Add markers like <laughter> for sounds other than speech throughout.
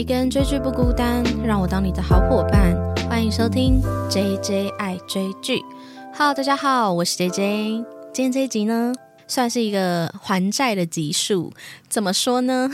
一个人追剧不孤单，让我当你的好伙伴。欢迎收听 J J 爱追剧。Hello，大家好，我是 J J。今天这一集呢，算是一个还债的集数。怎么说呢？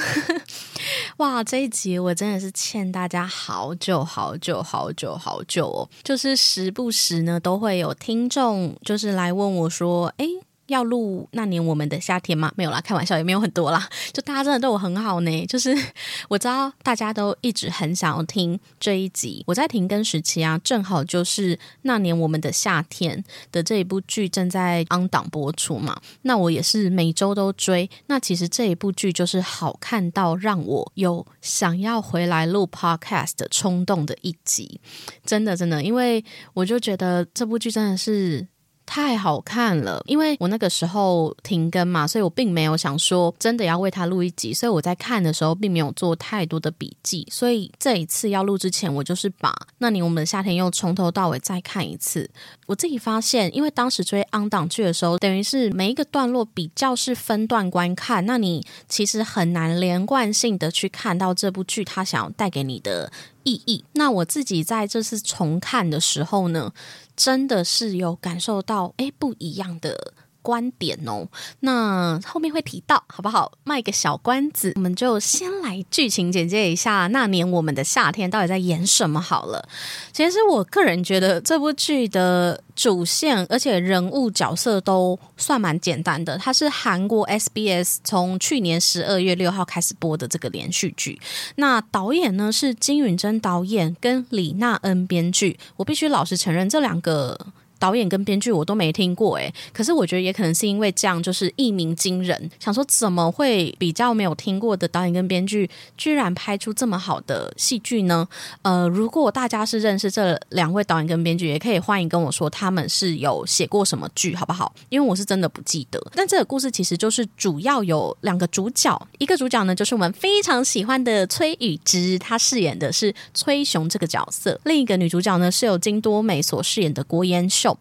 <laughs> 哇，这一集我真的是欠大家好久好久好久好久哦。就是时不时呢，都会有听众就是来问我说：“哎。”要录那年我们的夏天吗？没有啦，开玩笑，也没有很多啦。<laughs> 就大家真的对我很好呢。就是 <laughs> 我知道大家都一直很想要听这一集。我在停更时期啊，正好就是那年我们的夏天的这一部剧正在昂档播出嘛。那我也是每周都追。那其实这一部剧就是好看到让我有想要回来录 podcast 的冲动的一集。真的，真的，因为我就觉得这部剧真的是。太好看了，因为我那个时候停更嘛，所以我并没有想说真的要为他录一集，所以我在看的时候并没有做太多的笔记，所以这一次要录之前，我就是把那年我们的夏天又从头到尾再看一次。我自己发现，因为当时追昂档剧的时候，等于是每一个段落比较是分段观看，那你其实很难连贯性的去看到这部剧它想要带给你的意义。那我自己在这次重看的时候呢？真的是有感受到哎不一样的观点哦，那后面会提到好不好？卖个小关子，我们就先来剧情简介一下那年我们的夏天到底在演什么好了。其实我个人觉得这部剧的。主线，而且人物角色都算蛮简单的。它是韩国 SBS 从去年十二月六号开始播的这个连续剧。那导演呢是金允珍导演跟李娜恩编剧。我必须老实承认，这两个。导演跟编剧我都没听过诶，可是我觉得也可能是因为这样，就是一鸣惊人。想说怎么会比较没有听过的导演跟编剧，居然拍出这么好的戏剧呢？呃，如果大家是认识这两位导演跟编剧，也可以欢迎跟我说他们是有写过什么剧，好不好？因为我是真的不记得。但这个故事其实就是主要有两个主角，一个主角呢就是我们非常喜欢的崔宇植，他饰演的是崔雄这个角色；另一个女主角呢是由金多美所饰演的郭延秀。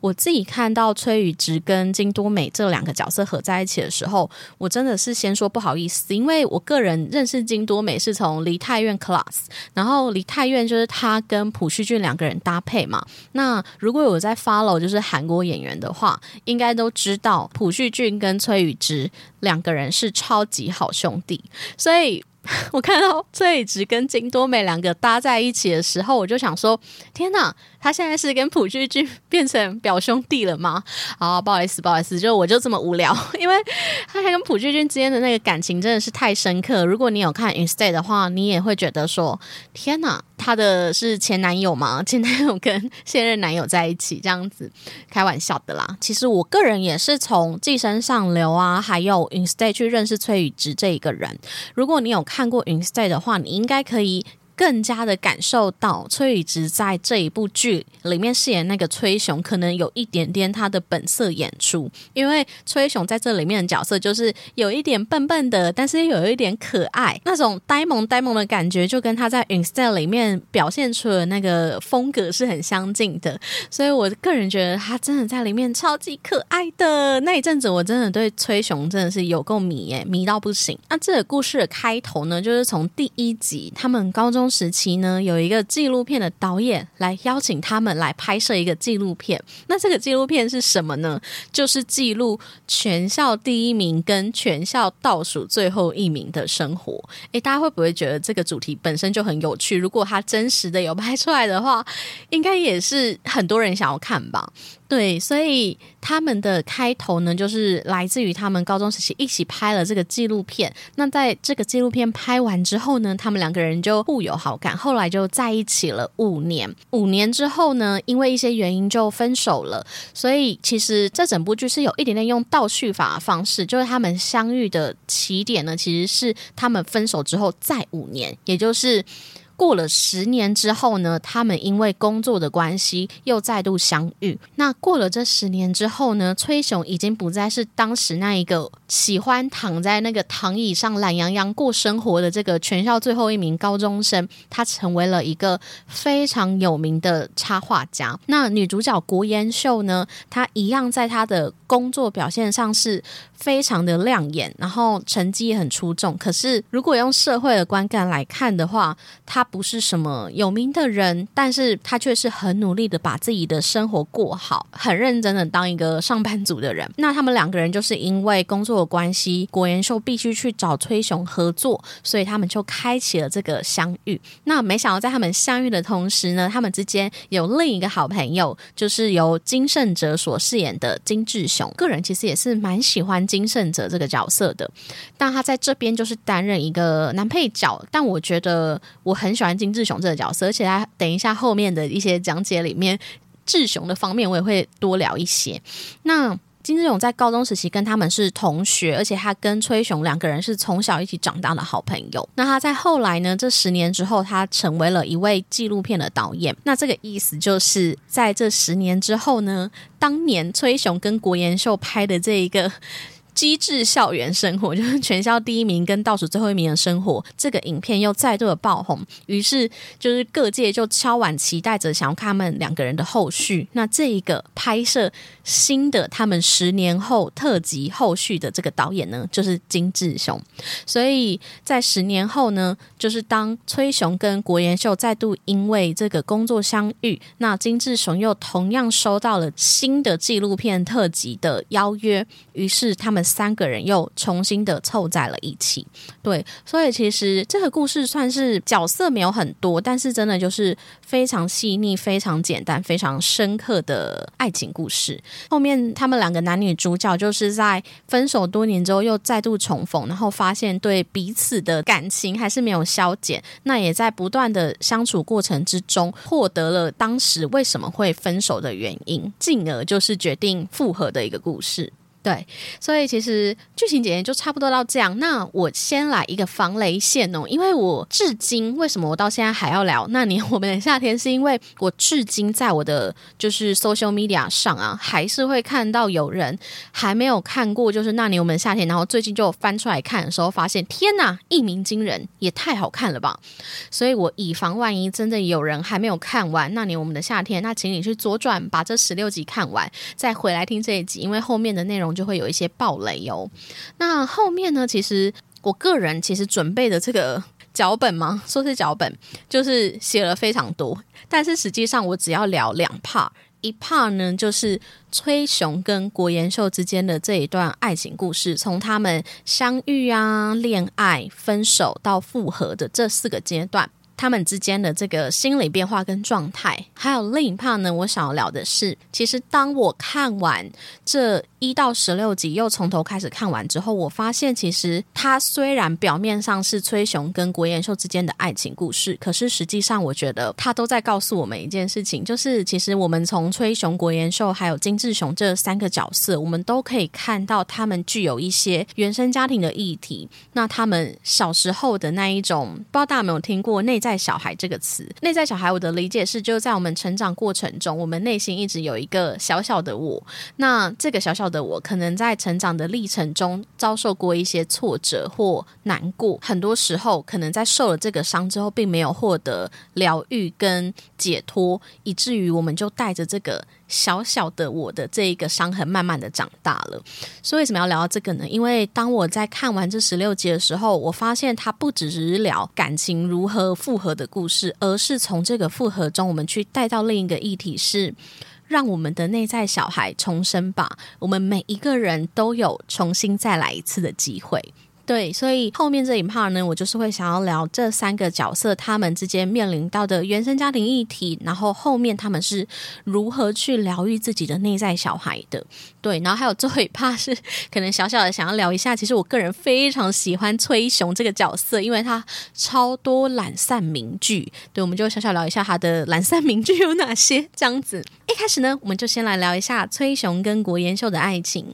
我自己看到崔宇植跟金多美这两个角色合在一起的时候，我真的是先说不好意思，因为我个人认识金多美是从梨泰院 class，然后梨泰院就是他跟朴叙俊两个人搭配嘛。那如果有在 follow 就是韩国演员的话，应该都知道朴叙俊跟崔宇植两个人是超级好兄弟，所以。<laughs> 我看到崔宇植跟金多美两个搭在一起的时候，我就想说：天哪，他现在是跟朴叙俊变成表兄弟了吗？啊，不好意思，不好意思，就我就这么无聊，<laughs> 因为他跟朴叙俊之间的那个感情真的是太深刻。如果你有看《Instead》的话，你也会觉得说：天哪。他的是前男友吗？<laughs> 前男友跟现任男友在一起这样子，开玩笑的啦。其实我个人也是从《寄生上流》啊，还有《Instead》去认识崔宇植这一个人。如果你有看过《Instead》的话，你应该可以。更加的感受到崔宇植在这一部剧里面饰演那个崔雄，可能有一点点他的本色演出。因为崔雄在这里面的角色就是有一点笨笨的，但是又有一点可爱，那种呆萌呆萌的感觉，就跟他在《Instead》里面表现出的那个风格是很相近的。所以我个人觉得他真的在里面超级可爱的。那一阵子我真的对崔雄真的是有够迷耶，迷到不行。那这个故事的开头呢，就是从第一集他们高中。时期呢，有一个纪录片的导演来邀请他们来拍摄一个纪录片。那这个纪录片是什么呢？就是记录全校第一名跟全校倒数最后一名的生活。诶，大家会不会觉得这个主题本身就很有趣？如果它真实的有拍出来的话，应该也是很多人想要看吧。对，所以他们的开头呢，就是来自于他们高中时期一起拍了这个纪录片。那在这个纪录片拍完之后呢，他们两个人就互有好感，后来就在一起了五年。五年之后呢，因为一些原因就分手了。所以其实这整部剧是有一点点用倒叙法的方式，就是他们相遇的起点呢，其实是他们分手之后再五年，也就是。过了十年之后呢，他们因为工作的关系又再度相遇。那过了这十年之后呢，崔雄已经不再是当时那一个喜欢躺在那个躺椅上懒洋洋过生活的这个全校最后一名高中生，他成为了一个非常有名的插画家。那女主角国妍秀呢，她一样在她的工作表现上是非常的亮眼，然后成绩也很出众。可是如果用社会的观感来看的话，她不是什么有名的人，但是她却是很努力的把自己的生活过好，很认真的当一个上班族的人。那他们两个人就是因为工作的关系，国妍秀必须去找崔雄合作，所以他们就开启了这个相遇。那没想到在他们相遇的同时呢，他们之间有另一个好朋友，就是由金圣哲所饰演的金志雄。个人其实也是蛮喜欢金圣哲这个角色的，但他在这边就是担任一个男配角。但我觉得我很喜欢金志雄这个角色，而且他等一下后面的一些讲解里面，志雄的方面我也会多聊一些。那金志勇在高中时期跟他们是同学，而且他跟崔雄两个人是从小一起长大的好朋友。那他在后来呢？这十年之后，他成为了一位纪录片的导演。那这个意思就是在这十年之后呢，当年崔雄跟国延秀拍的这一个。机智校园生活就是全校第一名跟倒数最后一名的生活，这个影片又再度的爆红，于是就是各界就敲碗期待着想要看他们两个人的后续。那这一个拍摄新的他们十年后特辑后续的这个导演呢，就是金志雄。所以在十年后呢，就是当崔雄跟国妍秀再度因为这个工作相遇，那金志雄又同样收到了新的纪录片特辑的邀约，于是他们。三个人又重新的凑在了一起，对，所以其实这个故事算是角色没有很多，但是真的就是非常细腻、非常简单、非常深刻的爱情故事。后面他们两个男女主角就是在分手多年之后又再度重逢，然后发现对彼此的感情还是没有消减，那也在不断的相处过程之中获得了当时为什么会分手的原因，进而就是决定复合的一个故事。对，所以其实剧情简介就差不多到这样。那我先来一个防雷线哦，因为我至今为什么我到现在还要聊那年我们的夏天，是因为我至今在我的就是 social media 上啊，还是会看到有人还没有看过，就是那年我们的夏天，然后最近就翻出来看的时候，发现天呐，一鸣惊人，也太好看了吧！所以我以防万一，真的有人还没有看完那年我们的夏天，那请你去左转，把这十六集看完，再回来听这一集，因为后面的内容。就会有一些暴雷哦。那后面呢？其实我个人其实准备的这个 <laughs> 脚本吗？说是脚本，就是写了非常多。但是实际上我只要聊两 part，一 part 呢就是崔雄跟国妍秀之间的这一段爱情故事，从他们相遇啊、恋爱、分手到复合的这四个阶段。他们之间的这个心理变化跟状态，还有另一 part 呢，我想要聊的是，其实当我看完这一到十六集，又从头开始看完之后，我发现其实它虽然表面上是崔雄跟国延秀之间的爱情故事，可是实际上我觉得他都在告诉我们一件事情，就是其实我们从崔雄、国延秀还有金志雄这三个角色，我们都可以看到他们具有一些原生家庭的议题。那他们小时候的那一种，不知道大家有没有听过内在。在小孩这个词，内在小孩，我的理解是，就在我们成长过程中，我们内心一直有一个小小的我。那这个小小的我，可能在成长的历程中遭受过一些挫折或难过，很多时候可能在受了这个伤之后，并没有获得疗愈跟解脱，以至于我们就带着这个。小小的我的这一个伤痕，慢慢的长大了。所以为什么要聊到这个呢？因为当我在看完这十六集的时候，我发现它不只是聊感情如何复合的故事，而是从这个复合中，我们去带到另一个议题，是让我们的内在小孩重生吧。我们每一个人都有重新再来一次的机会。对，所以后面这一 part 呢，我就是会想要聊这三个角色他们之间面临到的原生家庭议题，然后后面他们是如何去疗愈自己的内在小孩的。对，然后还有最后一 part 是可能小小的想要聊一下，其实我个人非常喜欢崔雄这个角色，因为他超多懒散名句。对，我们就小小聊一下他的懒散名句有哪些。这样子，一开始呢，我们就先来聊一下崔雄跟国妍秀的爱情。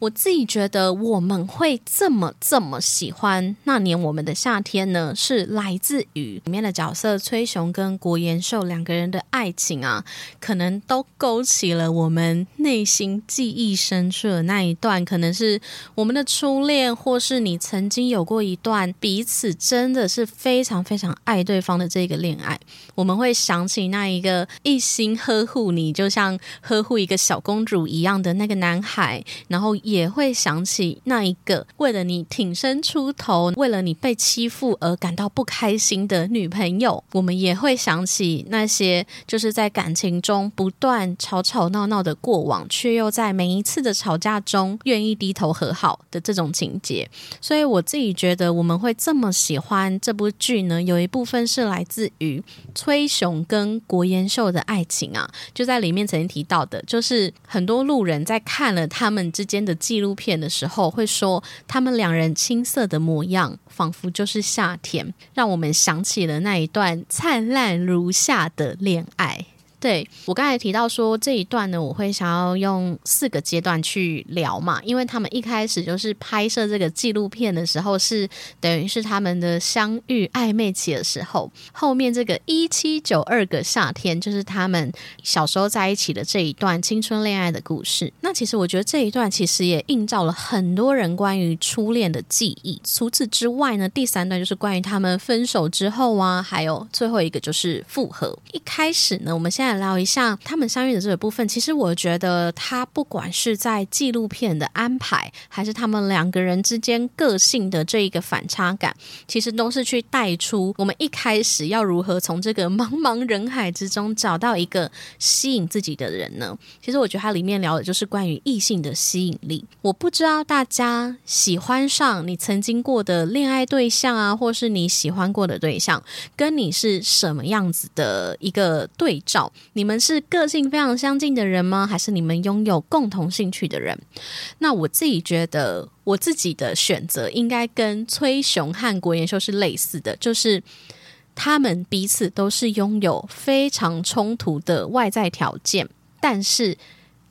我自己觉得我们会这么这么。喜欢那年我们的夏天呢，是来自于里面的角色崔雄跟国妍秀两个人的爱情啊，可能都勾起了我们内心记忆忆深处的那一段，可能是我们的初恋，或是你曾经有过一段彼此真的是非常非常爱对方的这个恋爱，我们会想起那一个一心呵护你，就像呵护一个小公主一样的那个男孩，然后也会想起那一个为了你挺身出头，为了你被欺负而感到不开心的女朋友，我们也会想起那些就是在感情中不断吵吵闹闹的过往，却又在每一一次的吵架中愿意低头和好的这种情节。所以我自己觉得，我们会这么喜欢这部剧呢，有一部分是来自于崔雄跟国延秀的爱情啊，就在里面曾经提到的，就是很多路人在看了他们之间的纪录片的时候，会说他们两人青涩的模样，仿佛就是夏天，让我们想起了那一段灿烂如夏的恋爱。对我刚才提到说这一段呢，我会想要用四个阶段去聊嘛，因为他们一开始就是拍摄这个纪录片的时候，是等于是他们的相遇暧昧期的时候，后面这个一七九二个夏天，就是他们小时候在一起的这一段青春恋爱的故事。那其实我觉得这一段其实也映照了很多人关于初恋的记忆。除此之外呢，第三段就是关于他们分手之后啊，还有最后一个就是复合。一开始呢，我们现在。聊一下他们相遇的这个部分，其实我觉得他不管是在纪录片的安排，还是他们两个人之间个性的这一个反差感，其实都是去带出我们一开始要如何从这个茫茫人海之中找到一个吸引自己的人呢？其实我觉得它里面聊的就是关于异性的吸引力。我不知道大家喜欢上你曾经过的恋爱对象啊，或是你喜欢过的对象，跟你是什么样子的一个对照。你们是个性非常相近的人吗？还是你们拥有共同兴趣的人？那我自己觉得，我自己的选择应该跟崔雄和国研秀是类似的，就是他们彼此都是拥有非常冲突的外在条件，但是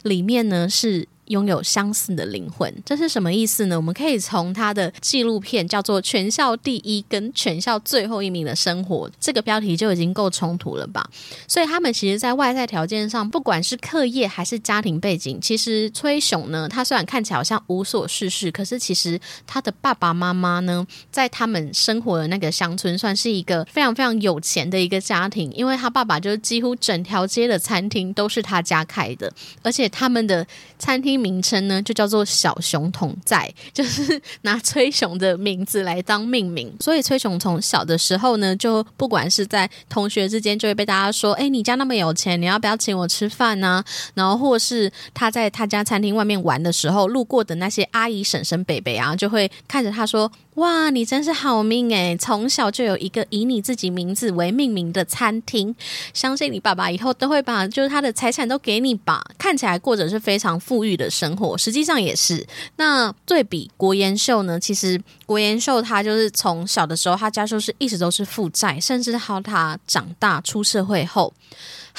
里面呢是。拥有相似的灵魂，这是什么意思呢？我们可以从他的纪录片叫做《全校第一》跟《全校最后一名的生活》这个标题就已经够冲突了吧？所以他们其实，在外在条件上，不管是课业还是家庭背景，其实崔雄呢，他虽然看起来好像无所事事，可是其实他的爸爸妈妈呢，在他们生活的那个乡村，算是一个非常非常有钱的一个家庭，因为他爸爸就几乎整条街的餐厅都是他家开的，而且他们的餐厅。名称呢，就叫做小熊同在，就是拿崔雄的名字来当命名。所以崔雄从小的时候呢，就不管是在同学之间，就会被大家说：“哎，你家那么有钱，你要不要请我吃饭呢？”然后或是他在他家餐厅外面玩的时候，路过的那些阿姨、婶婶、伯伯啊，就会看着他说。哇，你真是好命诶！从小就有一个以你自己名字为命名的餐厅，相信你爸爸以后都会把就是他的财产都给你吧。看起来过着是非常富裕的生活，实际上也是。那对比国延秀呢？其实国延秀他就是从小的时候，他家就是一直都是负债，甚至到他长大出社会后。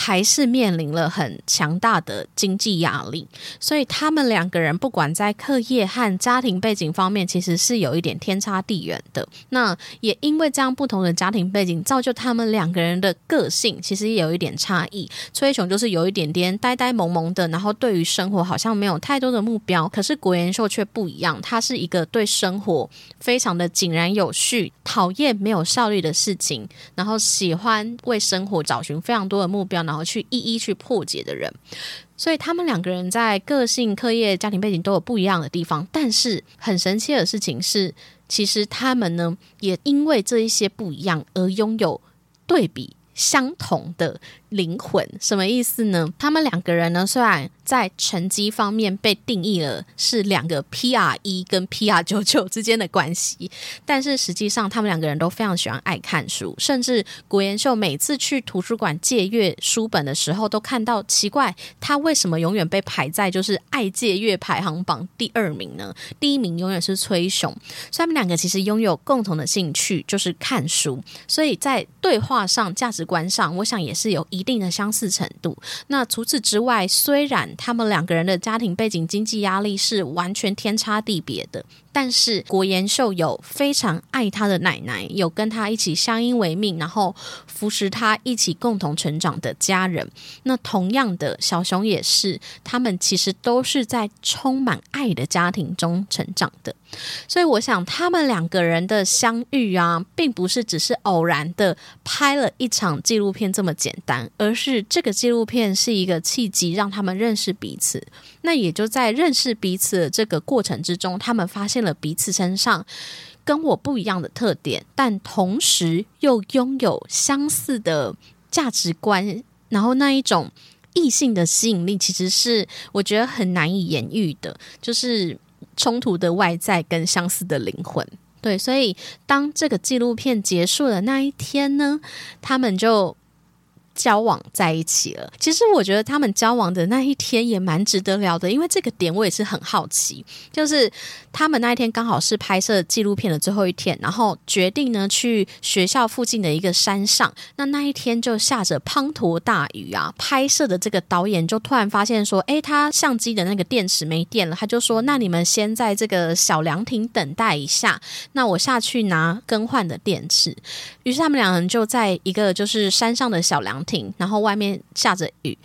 还是面临了很强大的经济压力，所以他们两个人不管在课业和家庭背景方面，其实是有一点天差地远的。那也因为这样不同的家庭背景，造就他们两个人的个性其实也有一点差异。崔雄就是有一点点呆呆萌萌的，然后对于生活好像没有太多的目标。可是国妍秀却不一样，他是一个对生活非常的井然有序，讨厌没有效率的事情，然后喜欢为生活找寻非常多的目标。然后去一一去破解的人，所以他们两个人在个性、课业、家庭背景都有不一样的地方。但是很神奇的事情是，其实他们呢，也因为这一些不一样而拥有对比相同的灵魂。什么意思呢？他们两个人呢，虽然。在成绩方面被定义了是两个 PR 一跟 PR 九九之间的关系，但是实际上他们两个人都非常喜欢爱看书，甚至国延秀每次去图书馆借阅书本的时候，都看到奇怪，他为什么永远被排在就是爱借阅排行榜第二名呢？第一名永远是崔雄，所以他们两个其实拥有共同的兴趣就是看书，所以在对话上、价值观上，我想也是有一一定的相似程度。那除此之外，虽然他们两个人的家庭背景、经济压力是完全天差地别的，但是国延秀有非常爱他的奶奶，有跟他一起相依为命，然后扶持他一起共同成长的家人。那同样的，小熊也是，他们其实都是在充满爱的家庭中成长的。所以，我想他们两个人的相遇啊，并不是只是偶然的拍了一场纪录片这么简单，而是这个纪录片是一个契机，让他们认识彼此。那也就在认识彼此的这个过程之中，他们发现了彼此身上跟我不一样的特点，但同时又拥有相似的价值观。然后那一种异性的吸引力，其实是我觉得很难以言喻的，就是冲突的外在跟相似的灵魂。对，所以当这个纪录片结束的那一天呢，他们就。交往在一起了。其实我觉得他们交往的那一天也蛮值得聊的，因为这个点我也是很好奇。就是他们那一天刚好是拍摄纪录片的最后一天，然后决定呢去学校附近的一个山上。那那一天就下着滂沱大雨啊，拍摄的这个导演就突然发现说：“哎，他相机的那个电池没电了。”他就说：“那你们先在这个小凉亭等待一下，那我下去拿更换的电池。”于是他们两人就在一个就是山上的小凉。停，然后外面下着雨，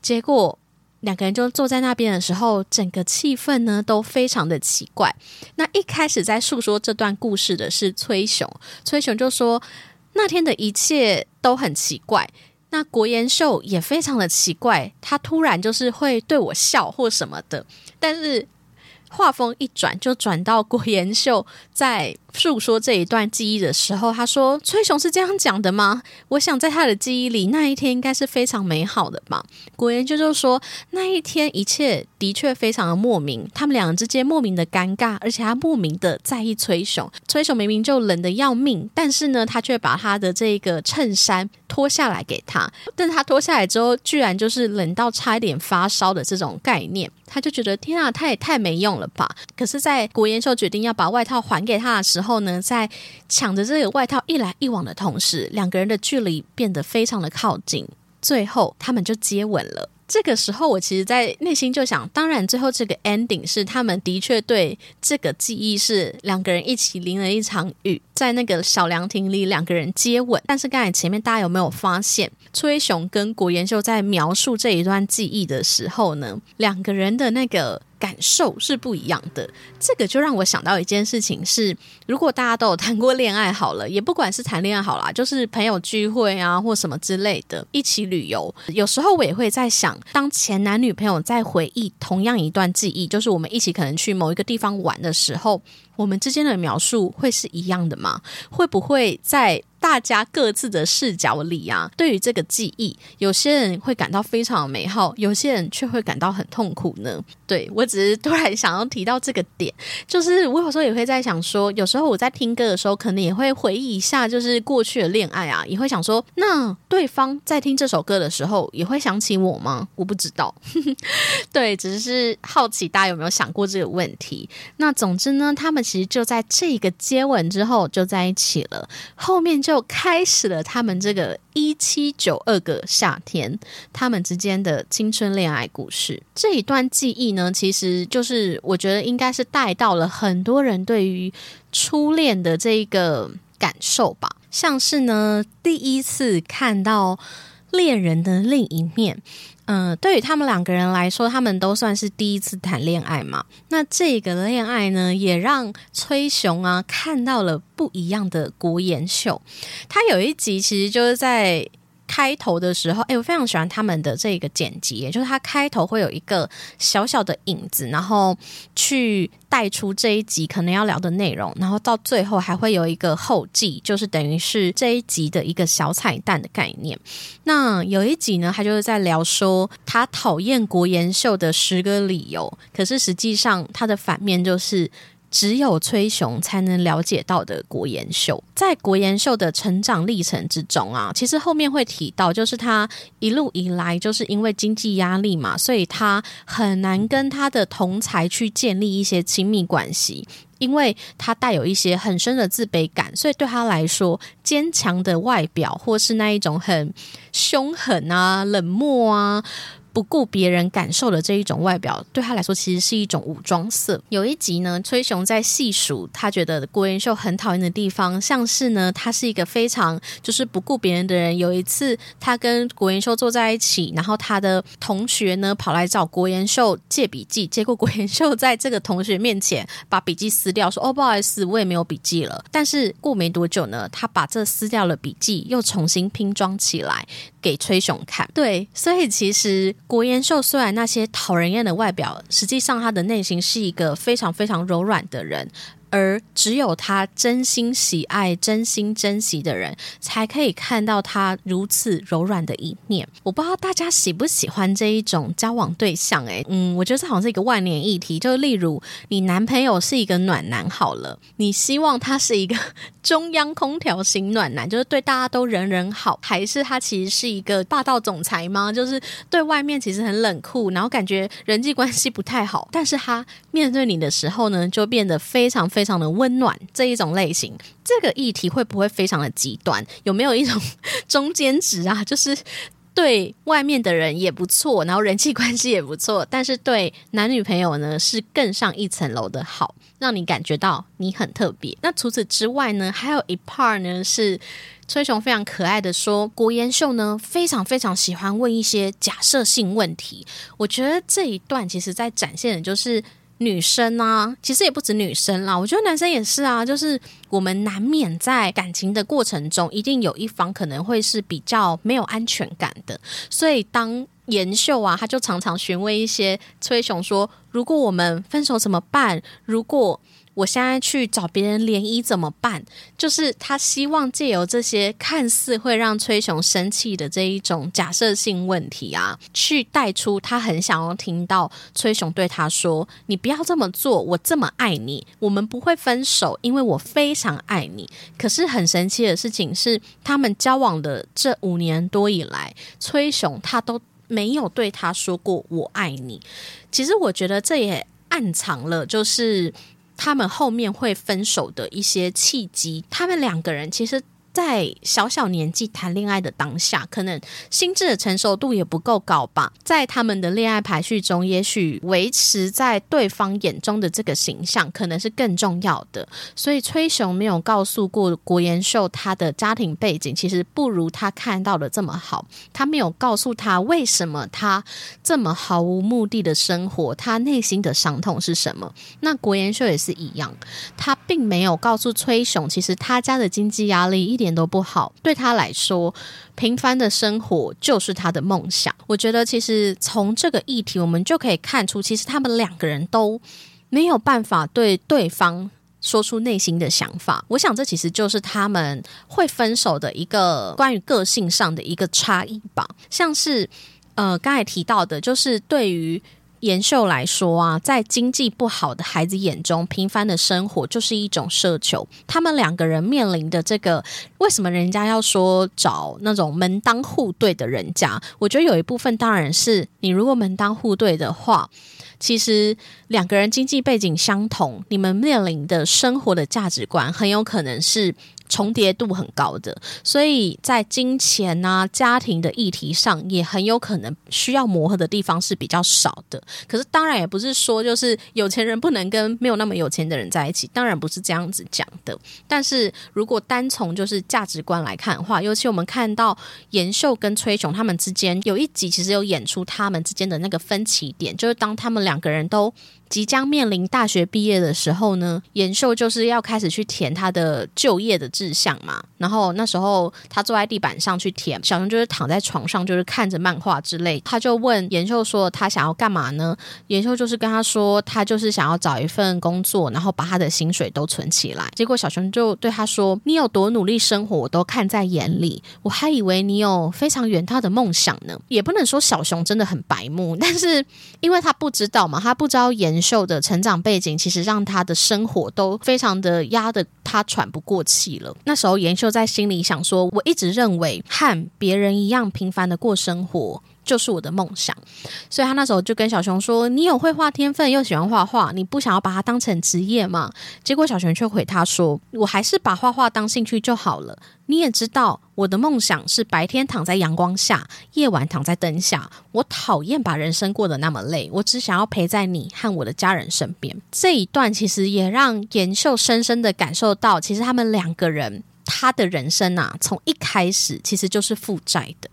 结果两个人就坐在那边的时候，整个气氛呢都非常的奇怪。那一开始在诉说这段故事的是崔雄，崔雄就说那天的一切都很奇怪。那国延秀也非常的奇怪，他突然就是会对我笑或什么的，但是。画风一转，就转到国延秀在诉说这一段记忆的时候，他说：“崔雄是这样讲的吗？”我想在他的记忆里，那一天应该是非常美好的吧。郭妍秀就说：“那一天一切的确非常的莫名，他们两人之间莫名的尴尬，而且他莫名的在意崔雄。崔雄明明就冷的要命，但是呢，他却把他的这个衬衫脱下来给他，但他脱下来之后，居然就是冷到差一点发烧的这种概念。他就觉得天啊，他也太没用了吧！可是，在国延秀决定要把外套还给他的时候呢，在抢着这个外套一来一往的同时，两个人的距离变得非常的靠近，最后他们就接吻了。这个时候，我其实，在内心就想，当然，最后这个 ending 是他们的确对这个记忆是两个人一起淋了一场雨，在那个小凉亭里两个人接吻。但是刚才前面大家有没有发现，崔雄跟国妍秀在描述这一段记忆的时候呢，两个人的那个。感受是不一样的，这个就让我想到一件事情是：如果大家都有谈过恋爱，好了，也不管是谈恋爱好啦，<laughs> 就是朋友聚会啊，或什么之类的，一起旅游，有时候我也会在想，当前男女朋友在回忆同样一段记忆，就是我们一起可能去某一个地方玩的时候，我们之间的描述会是一样的吗？会不会在？大家各自的视角里啊，对于这个记忆，有些人会感到非常美好，有些人却会感到很痛苦呢。对我只是突然想要提到这个点，就是我有时候也会在想说，有时候我在听歌的时候，可能也会回忆一下，就是过去的恋爱啊，也会想说，那对方在听这首歌的时候，也会想起我吗？我不知道。<laughs> 对，只是好奇大家有没有想过这个问题。那总之呢，他们其实就在这个接吻之后就在一起了，后面就。就开始了他们这个一七九二个夏天，他们之间的青春恋爱故事。这一段记忆呢，其实就是我觉得应该是带到了很多人对于初恋的这个感受吧。像是呢，第一次看到恋人的另一面。嗯，对于他们两个人来说，他们都算是第一次谈恋爱嘛。那这个恋爱呢，也让崔雄啊看到了不一样的国妍秀。他有一集其实就是在。开头的时候，哎，我非常喜欢他们的这个剪辑，就是它开头会有一个小小的影子，然后去带出这一集可能要聊的内容，然后到最后还会有一个后记，就是等于是这一集的一个小彩蛋的概念。那有一集呢，他就是在聊说他讨厌国研秀的十个理由，可是实际上他的反面就是。只有崔雄才能了解到的国妍秀，在国妍秀的成长历程之中啊，其实后面会提到，就是他一路以来就是因为经济压力嘛，所以他很难跟他的同才去建立一些亲密关系，因为他带有一些很深的自卑感，所以对他来说，坚强的外表或是那一种很凶狠啊、冷漠啊。不顾别人感受的这一种外表，对他来说其实是一种武装色。有一集呢，崔雄在细数他觉得郭元秀很讨厌的地方，像是呢，他是一个非常就是不顾别人的人。有一次，他跟郭元秀坐在一起，然后他的同学呢跑来找郭元秀借笔记，结果郭元秀在这个同学面前把笔记撕掉，说：“哦，不好意思，我也没有笔记了。”但是过没多久呢，他把这撕掉了笔记又重新拼装起来给崔雄看。对，所以其实国延秀虽然那些讨人厌的外表，实际上他的内心是一个非常非常柔软的人。而只有他真心喜爱、真心珍惜的人，才可以看到他如此柔软的一面。我不知道大家喜不喜欢这一种交往对象？诶，嗯，我觉得这好像是一个万年议题。就例如，你男朋友是一个暖男，好了，你希望他是一个中央空调型暖男，就是对大家都人人好，还是他其实是一个霸道总裁吗？就是对外面其实很冷酷，然后感觉人际关系不太好，但是他面对你的时候呢，就变得非常非。非常的温暖 <laughs> 这一种类型，这个议题会不会非常的极端？有没有一种 <laughs> 中间值啊？就是对外面的人也不错，然后人际关系也不错，但是对男女朋友呢是更上一层楼的好，让你感觉到你很特别。那除此之外呢，还有一 part 呢是崔雄非常可爱的说，国妍秀呢非常非常喜欢问一些假设性问题。我觉得这一段其实在展现的就是。女生啊，其实也不止女生啦，我觉得男生也是啊。就是我们难免在感情的过程中，一定有一方可能会是比较没有安全感的。所以当妍秀啊，他就常常询问一些崔雄说：“如果我们分手怎么办？”如果我现在去找别人联谊怎么办？就是他希望借由这些看似会让崔雄生气的这一种假设性问题啊，去带出他很想要听到崔雄对他说：“你不要这么做，我这么爱你，我们不会分手，因为我非常爱你。”可是很神奇的事情是，他们交往的这五年多以来，崔雄他都没有对他说过“我爱你”。其实我觉得这也暗藏了，就是。他们后面会分手的一些契机，他们两个人其实。在小小年纪谈恋爱的当下，可能心智的成熟度也不够高吧。在他们的恋爱排序中，也许维持在对方眼中的这个形象，可能是更重要的。所以崔雄没有告诉过国延秀他的家庭背景，其实不如他看到的这么好。他没有告诉他为什么他这么毫无目的的生活，他内心的伤痛是什么。那国延秀也是一样，他并没有告诉崔雄，其实他家的经济压力一。一点都不好，对他来说，平凡的生活就是他的梦想。我觉得，其实从这个议题，我们就可以看出，其实他们两个人都没有办法对对方说出内心的想法。我想，这其实就是他们会分手的一个关于个性上的一个差异吧。像是呃，刚才提到的，就是对于。延秀来说啊，在经济不好的孩子眼中，平凡的生活就是一种奢求。他们两个人面临的这个，为什么人家要说找那种门当户对的人家？我觉得有一部分当然是你如果门当户对的话，其实两个人经济背景相同，你们面临的生活的价值观很有可能是。重叠度很高的，所以在金钱啊、家庭的议题上，也很有可能需要磨合的地方是比较少的。可是当然也不是说就是有钱人不能跟没有那么有钱的人在一起，当然不是这样子讲的。但是如果单从就是价值观来看的话，尤其我们看到严秀跟崔雄他们之间有一集，其实有演出他们之间的那个分歧点，就是当他们两个人都。即将面临大学毕业的时候呢，严秀就是要开始去填他的就业的志向嘛。然后那时候他坐在地板上去填，小熊就是躺在床上，就是看着漫画之类。他就问严秀说：“他想要干嘛呢？”严秀就是跟他说：“他就是想要找一份工作，然后把他的薪水都存起来。”结果小熊就对他说：“你有多努力生活，我都看在眼里。我还以为你有非常远大的梦想呢。”也不能说小熊真的很白目，但是因为他不知道嘛，他不知道严。秀的成长背景其实让他的生活都非常的压得他喘不过气了。那时候妍秀在心里想说：“我一直认为和别人一样平凡的过生活。”就是我的梦想，所以他那时候就跟小熊说：“你有绘画天分，又喜欢画画，你不想要把它当成职业吗？”结果小熊却回他说：“我还是把画画当兴趣就好了。你也知道，我的梦想是白天躺在阳光下，夜晚躺在灯下。我讨厌把人生过得那么累，我只想要陪在你和我的家人身边。”这一段其实也让妍秀深深的感受到，其实他们两个人他的人生啊，从一开始其实就是负债的，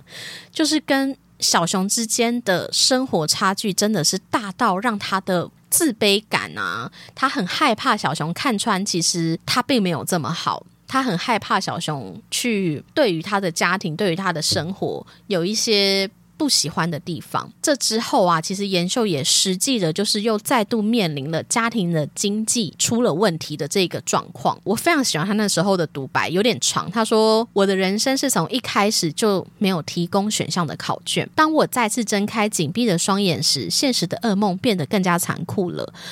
就是跟。小熊之间的生活差距真的是大到让他的自卑感啊，他很害怕小熊看穿，其实他并没有这么好，他很害怕小熊去对于他的家庭，对于他的生活有一些。不喜欢的地方。这之后啊，其实延秀也实际的，就是又再度面临了家庭的经济出了问题的这个状况。我非常喜欢他那时候的独白，有点长。他说：“我的人生是从一开始就没有提供选项的考卷。当我再次睁开紧闭的双眼时，现实的噩梦变得更加残酷了。<laughs> ”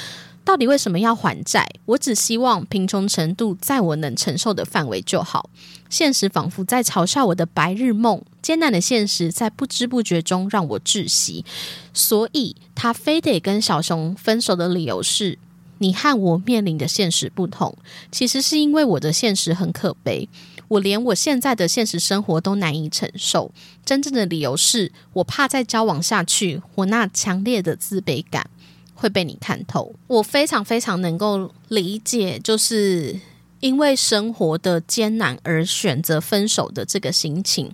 到底为什么要还债？我只希望贫穷程度在我能承受的范围就好。现实仿佛在嘲笑我的白日梦，艰难的现实在不知不觉中让我窒息。所以，他非得跟小熊分手的理由是：你和我面临的现实不同。其实是因为我的现实很可悲，我连我现在的现实生活都难以承受。真正的理由是我怕再交往下去，我那强烈的自卑感。会被你看透，我非常非常能够理解，就是因为生活的艰难而选择分手的这个心情，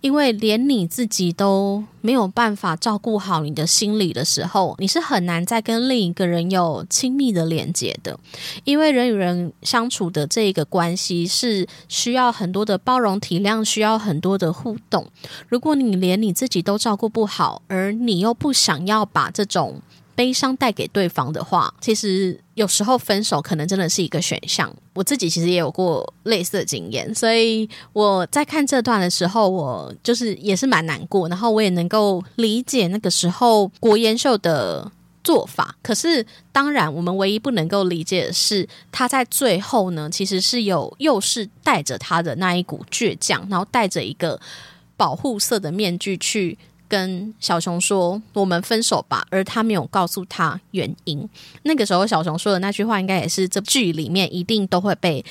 因为连你自己都没有办法照顾好你的心理的时候，你是很难再跟另一个人有亲密的连接的，因为人与人相处的这个关系是需要很多的包容体谅，需要很多的互动。如果你连你自己都照顾不好，而你又不想要把这种悲伤带给对方的话，其实有时候分手可能真的是一个选项。我自己其实也有过类似的经验，所以我在看这段的时候，我就是也是蛮难过，然后我也能够理解那个时候国妍秀的做法。可是，当然，我们唯一不能够理解的是，他在最后呢，其实是有又是带着他的那一股倔强，然后带着一个保护色的面具去。跟小熊说我们分手吧，而他没有告诉他原因。那个时候，小熊说的那句话，应该也是这剧里面一定都会被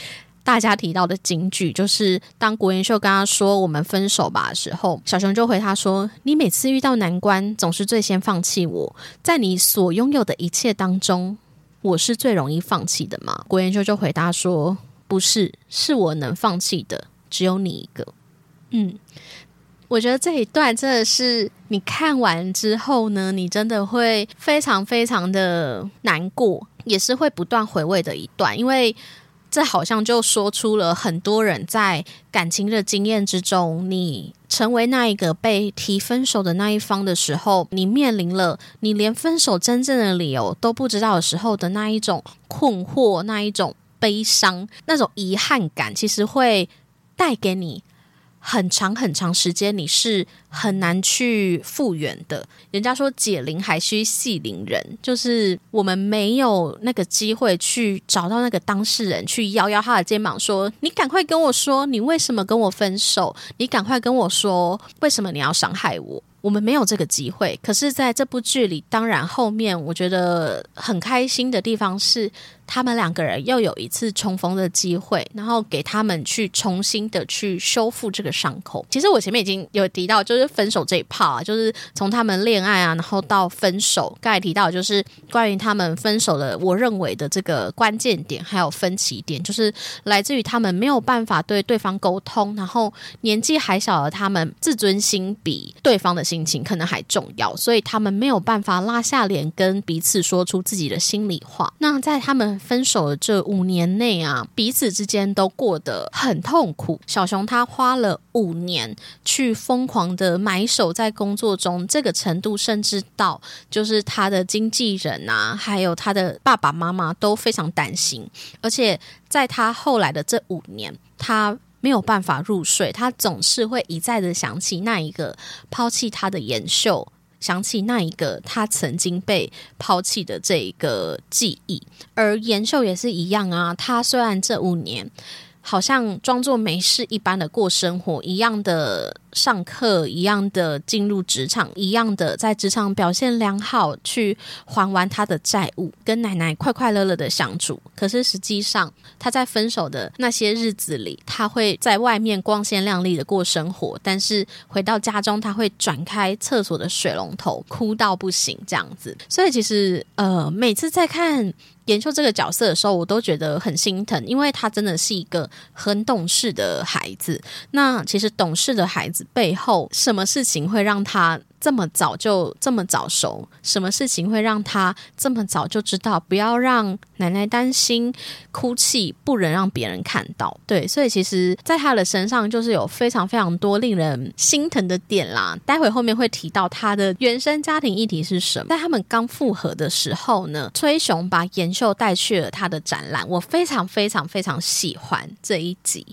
大家提到的金句。就是当国元秀跟他说我们分手吧的时候，小熊就回他说：“你每次遇到难关，总是最先放弃我。在你所拥有的一切当中，我是最容易放弃的吗？”国元秀就回答说：“不是，是我能放弃的只有你一个。”嗯。我觉得这一段真的是你看完之后呢，你真的会非常非常的难过，也是会不断回味的一段，因为这好像就说出了很多人在感情的经验之中，你成为那一个被提分手的那一方的时候，你面临了你连分手真正的理由都不知道的时候的那一种困惑、那一种悲伤、那种遗憾感，其实会带给你。很长很长时间，你是很难去复原的。人家说解铃还需系铃人，就是我们没有那个机会去找到那个当事人，去摇摇他的肩膀，说：“你赶快跟我说，你为什么跟我分手？你赶快跟我说，为什么你要伤害我？”我们没有这个机会。可是，在这部剧里，当然后面我觉得很开心的地方是。他们两个人又有一次重逢的机会，然后给他们去重新的去修复这个伤口。其实我前面已经有提到，就是分手这一炮啊，就是从他们恋爱啊，然后到分手。刚才提到就是关于他们分手的，我认为的这个关键点还有分歧点，就是来自于他们没有办法对对方沟通，然后年纪还小的他们自尊心比对方的心情可能还重要，所以他们没有办法拉下脸跟彼此说出自己的心里话。那在他们分手的这五年内啊，彼此之间都过得很痛苦。小熊他花了五年去疯狂的埋首在工作中，这个程度甚至到就是他的经纪人啊，还有他的爸爸妈妈都非常担心。而且在他后来的这五年，他没有办法入睡，他总是会一再的想起那一个抛弃他的妍秀。想起那一个他曾经被抛弃的这一个记忆，而延秀也是一样啊。他虽然这五年好像装作没事一般的过生活，一样的上课，一样的进入职场，一样的在职场表现良好，去还完他的债务，跟奶奶快快乐乐的相处。可是实际上，他在分手的那些日子里，他会在外面光鲜亮丽的过生活，但是回到家中，他会转开厕所的水龙头，哭到不行这样子。所以其实，呃，每次在看。研秀这个角色的时候，我都觉得很心疼，因为他真的是一个很懂事的孩子。那其实懂事的孩子背后，什么事情会让他？这么早就这么早熟，什么事情会让他这么早就知道？不要让奶奶担心，哭泣不能让别人看到。对，所以其实，在他的身上就是有非常非常多令人心疼的点啦。待会后面会提到他的原生家庭议题是什么。在他们刚复合的时候呢，崔雄把妍秀带去了他的展览，我非常非常非常喜欢这一集。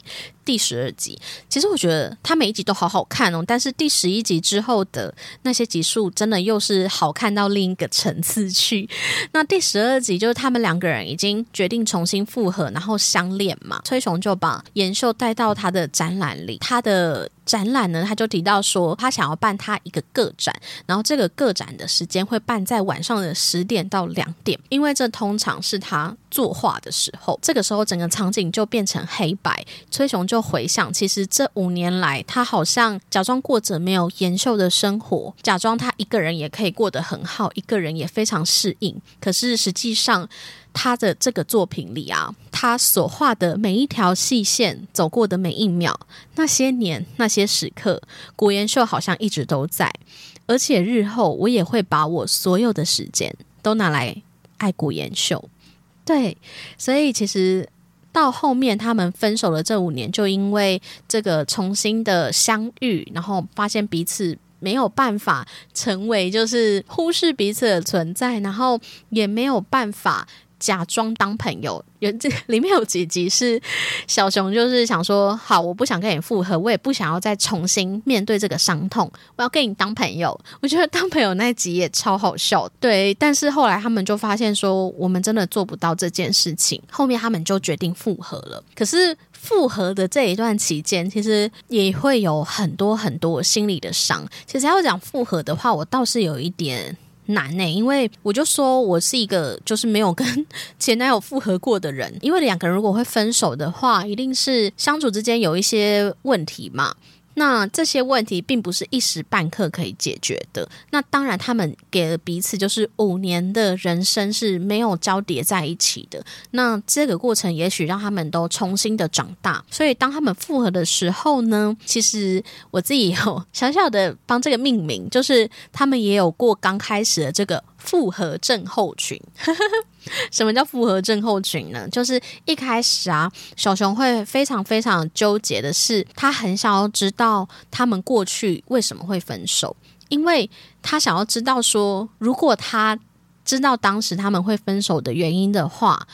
第十二集，其实我觉得他每一集都好好看哦，但是第十一集之后的那些集数，真的又是好看到另一个层次去。那第十二集就是他们两个人已经决定重新复合，然后相恋嘛。崔雄就把妍秀带到他的展览里，他的。展览呢，他就提到说，他想要办他一个个展，然后这个个展的时间会办在晚上的十点到两点，因为这通常是他作画的时候。这个时候，整个场景就变成黑白。崔雄就回想，其实这五年来，他好像假装过着没有延寿的生活，假装他一个人也可以过得很好，一个人也非常适应。可是实际上，他的这个作品里啊，他所画的每一条细线，走过的每一秒，那些年那些时刻，古岩秀好像一直都在，而且日后我也会把我所有的时间都拿来爱古岩秀。对，所以其实到后面他们分手了这五年，就因为这个重新的相遇，然后发现彼此没有办法成为，就是忽视彼此的存在，然后也没有办法。假装当朋友，有这里面有几集是小熊，就是想说，好，我不想跟你复合，我也不想要再重新面对这个伤痛，我要跟你当朋友。我觉得当朋友那集也超好笑，对。但是后来他们就发现说，我们真的做不到这件事情，后面他们就决定复合了。可是复合的这一段期间，其实也会有很多很多心理的伤。其实要讲复合的话，我倒是有一点。难呢，因为我就说我是一个就是没有跟 <laughs> 前男友复合过的人，因为两个人如果会分手的话，一定是相处之间有一些问题嘛。那这些问题并不是一时半刻可以解决的。那当然，他们给了彼此就是五年的人生是没有交叠在一起的。那这个过程也许让他们都重新的长大。所以当他们复合的时候呢，其实我自己有小小的帮这个命名，就是他们也有过刚开始的这个。复合症候群，<laughs> 什么叫复合症候群呢？就是一开始啊，小熊会非常非常纠结的是，他很想要知道他们过去为什么会分手，因为他想要知道说，如果他知道当时他们会分手的原因的话，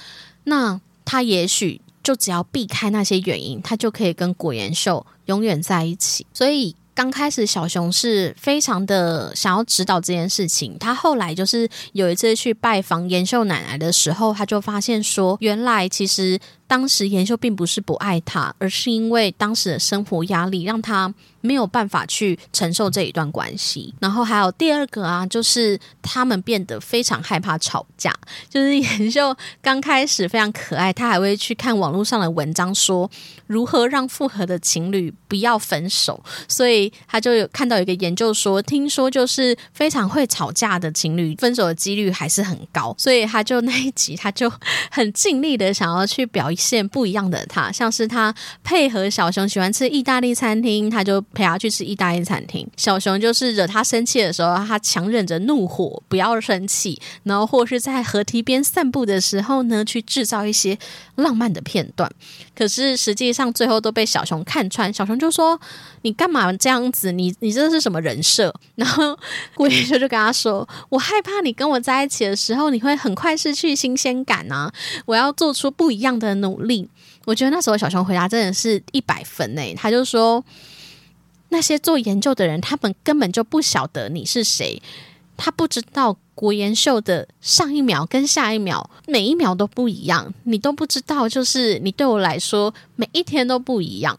那他也许就只要避开那些原因，他就可以跟果岩秀永远在一起。所以。刚开始，小熊是非常的想要指导这件事情。他后来就是有一次去拜访延秀奶奶的时候，他就发现说，原来其实。当时妍秀并不是不爱他，而是因为当时的生活压力让他没有办法去承受这一段关系。然后还有第二个啊，就是他们变得非常害怕吵架。就是妍秀刚开始非常可爱，他还会去看网络上的文章，说如何让复合的情侣不要分手。所以他就有看到一个研究说，听说就是非常会吵架的情侣分手的几率还是很高。所以他就那一集他就很尽力的想要去表。现不一样的他，像是他配合小熊喜欢吃意大利餐厅，他就陪他去吃意大利餐厅。小熊就是惹他生气的时候，他强忍着怒火不要生气，然后或是在河堤边散步的时候呢，去制造一些浪漫的片段。可是实际上最后都被小熊看穿，小熊就说：“你干嘛这样子？你你这是什么人设？”然后顾野秀就跟他说：“我害怕你跟我在一起的时候，你会很快失去新鲜感啊！我要做出不一样的。”努力，我觉得那时候小熊回答真的是一百分诶。他就说，那些做研究的人，他们根本就不晓得你是谁，他不知道国研秀的上一秒跟下一秒每一秒都不一样，你都不知道，就是你对我来说每一天都不一样。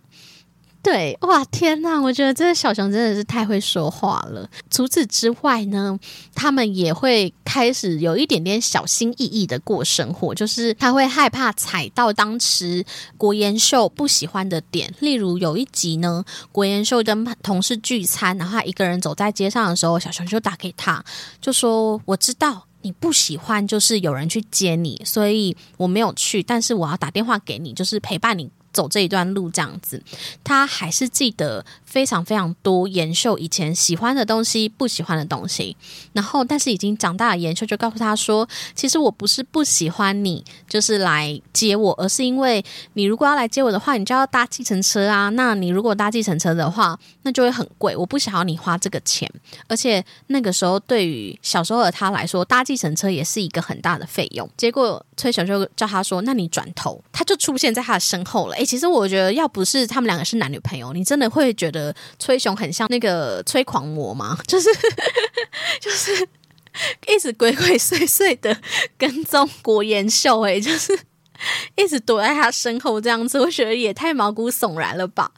对，哇，天呐！我觉得这个小熊真的是太会说话了。除此之外呢，他们也会开始有一点点小心翼翼的过生活，就是他会害怕踩到当时国妍秀不喜欢的点。例如有一集呢，国妍秀跟同事聚餐，然后他一个人走在街上的时候，小熊就打给他，就说：“我知道。”你不喜欢就是有人去接你，所以我没有去，但是我要打电话给你，就是陪伴你。走这一段路这样子，他还是记得非常非常多延秀以前喜欢的东西、不喜欢的东西。然后，但是已经长大的延秀就告诉他说：“其实我不是不喜欢你，就是来接我，而是因为你如果要来接我的话，你就要搭计程车啊。那你如果搭计程车的话，那就会很贵。我不想要你花这个钱，而且那个时候对于小时候的他来说，搭计程车也是一个很大的费用。结果崔雄就叫他说：‘那你转头。’他就出现在他的身后了。诶。其实我觉得，要不是他们两个是男女朋友，你真的会觉得崔雄很像那个崔狂魔吗？<laughs> 就是 <laughs> 就是一直鬼鬼祟祟的跟踪国妍秀，哎，<laughs> 就是一直躲在他身后这样子，我觉得也太毛骨悚然了吧。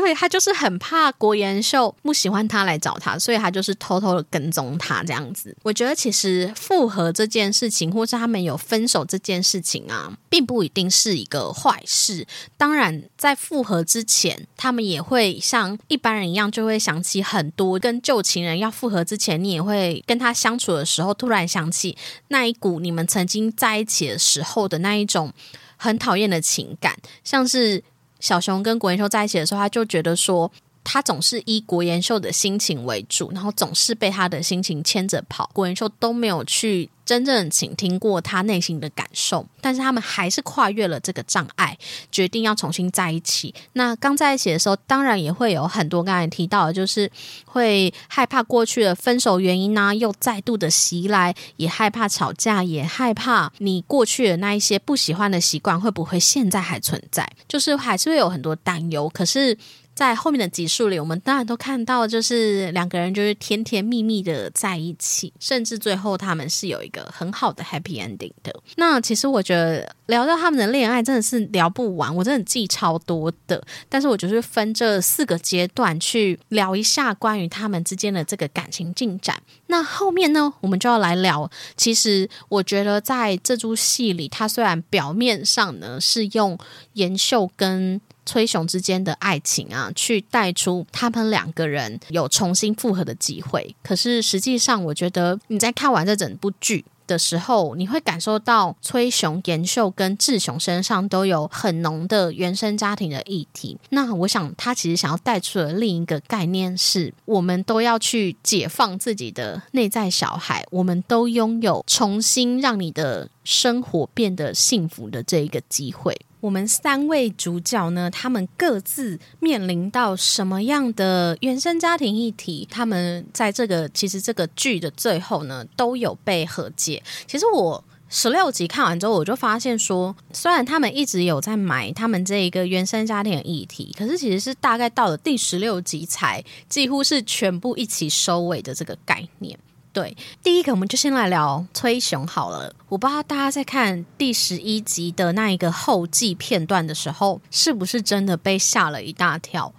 对他就是很怕国妍秀不喜欢他来找他，所以他就是偷偷的跟踪他这样子。我觉得其实复合这件事情，或是他们有分手这件事情啊，并不一定是一个坏事。当然，在复合之前，他们也会像一般人一样，就会想起很多跟旧情人要复合之前，你也会跟他相处的时候，突然想起那一股你们曾经在一起的时候的那一种很讨厌的情感，像是。小熊跟国研秀在一起的时候，他就觉得说，他总是以国研秀的心情为主，然后总是被他的心情牵着跑，国研秀都没有去。真正倾听过他内心的感受，但是他们还是跨越了这个障碍，决定要重新在一起。那刚在一起的时候，当然也会有很多刚才提到的，就是会害怕过去的分手原因呢，又再度的袭来，也害怕吵架，也害怕你过去的那一些不喜欢的习惯会不会现在还存在，就是还是会有很多担忧。可是。在后面的集数里，我们当然都看到，就是两个人就是甜甜蜜蜜的在一起，甚至最后他们是有一个很好的 happy ending 的。那其实我觉得聊到他们的恋爱真的是聊不完，我真的记超多的。但是我就是分这四个阶段去聊一下关于他们之间的这个感情进展。那后面呢，我们就要来聊。其实我觉得在这出戏里，他虽然表面上呢是用妍秀跟崔雄之间的爱情啊，去带出他们两个人有重新复合的机会。可是实际上，我觉得你在看完这整部剧的时候，你会感受到崔雄、严秀跟志雄身上都有很浓的原生家庭的议题。那我想，他其实想要带出的另一个概念是，我们都要去解放自己的内在小孩，我们都拥有重新让你的生活变得幸福的这一个机会。我们三位主角呢，他们各自面临到什么样的原生家庭议题？他们在这个其实这个剧的最后呢，都有被和解。其实我十六集看完之后，我就发现说，虽然他们一直有在埋他们这一个原生家庭的议题，可是其实是大概到了第十六集才几乎是全部一起收尾的这个概念。对，第一个我们就先来聊崔雄好了。我不知道大家在看第十一集的那一个后记片段的时候，是不是真的被吓了一大跳？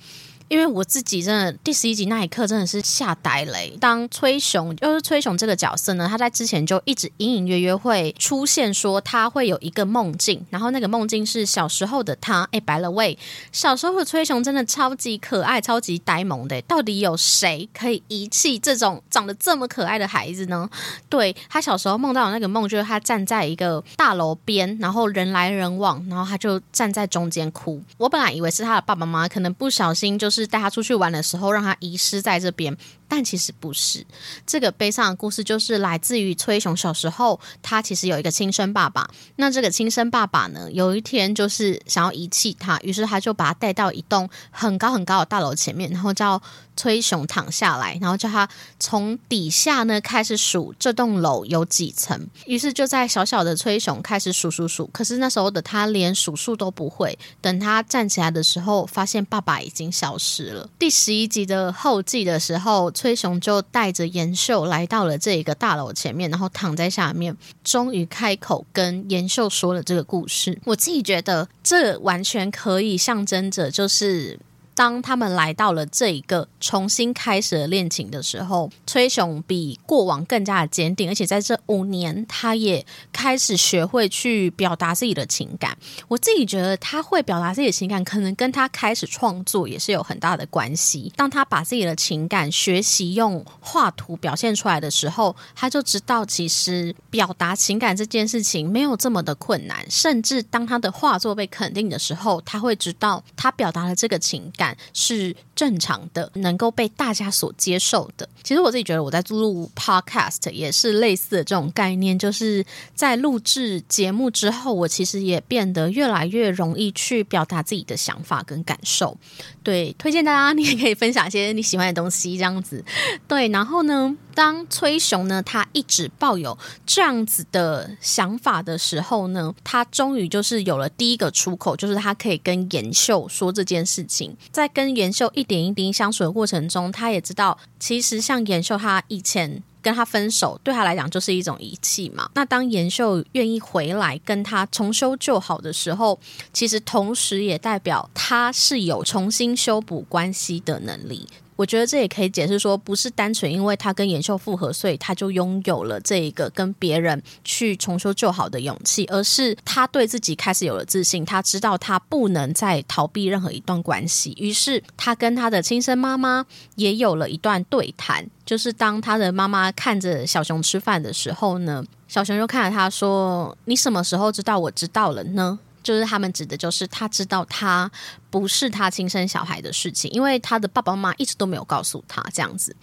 因为我自己真的第十一集那一刻真的是吓呆了。当崔雄就是崔雄这个角色呢，他在之前就一直隐隐约约会出现，说他会有一个梦境，然后那个梦境是小时候的他。哎，白了喂，小时候的崔雄真的超级可爱、超级呆萌的。到底有谁可以遗弃这种长得这么可爱的孩子呢？对他小时候梦到的那个梦，就是他站在一个大楼边，然后人来人往，然后他就站在中间哭。我本来以为是他的爸爸妈妈，可能不小心就是。是带他出去玩的时候，让他遗失在这边。但其实不是，这个悲伤的故事就是来自于崔雄小时候，他其实有一个亲生爸爸。那这个亲生爸爸呢，有一天就是想要遗弃他，于是他就把他带到一栋很高很高的大楼前面，然后叫崔雄躺下来，然后叫他从底下呢开始数这栋楼有几层。于是就在小小的崔雄开始数数数，可是那时候的他连数数都不会。等他站起来的时候，发现爸爸已经消失了。第十一集的后记的时候。崔雄就带着延秀来到了这一个大楼前面，然后躺在下面，终于开口跟延秀说了这个故事。我自己觉得，这完全可以象征着，就是。当他们来到了这一个重新开始的恋情的时候，崔雄比过往更加的坚定，而且在这五年，他也开始学会去表达自己的情感。我自己觉得他会表达自己的情感，可能跟他开始创作也是有很大的关系。当他把自己的情感学习用画图表现出来的时候，他就知道其实表达情感这件事情没有这么的困难。甚至当他的画作被肯定的时候，他会知道他表达了这个情感是正常的，能够被大家所接受的。其实我自己觉得我在录 podcast 也是类似的这种概念，就是在录制节目之后，我其实也变得越来越容易去表达自己的想法跟感受。对，推荐大家你也可以分享一些你喜欢的东西，这样子。对，然后呢，当崔雄呢他一直抱有这样子的想法的时候呢，他终于就是有了第一个出口，就是他可以跟严秀说这件事情。在跟严秀一点一滴相处的过程中，他也知道，其实像妍秀他以前。跟他分手对他来讲就是一种遗弃嘛。那当妍秀愿意回来跟他重修旧好的时候，其实同时也代表他是有重新修补关系的能力。我觉得这也可以解释说，不是单纯因为他跟延秀复合，所以他就拥有了这一个跟别人去重修旧好的勇气，而是他对自己开始有了自信，他知道他不能再逃避任何一段关系，于是他跟他的亲生妈妈也有了一段对谈。就是当他的妈妈看着小熊吃饭的时候呢，小熊就看着他说：“你什么时候知道我知道了呢？”就是他们指的就是他知道他不是他亲生小孩的事情，因为他的爸爸妈妈一直都没有告诉他这样子。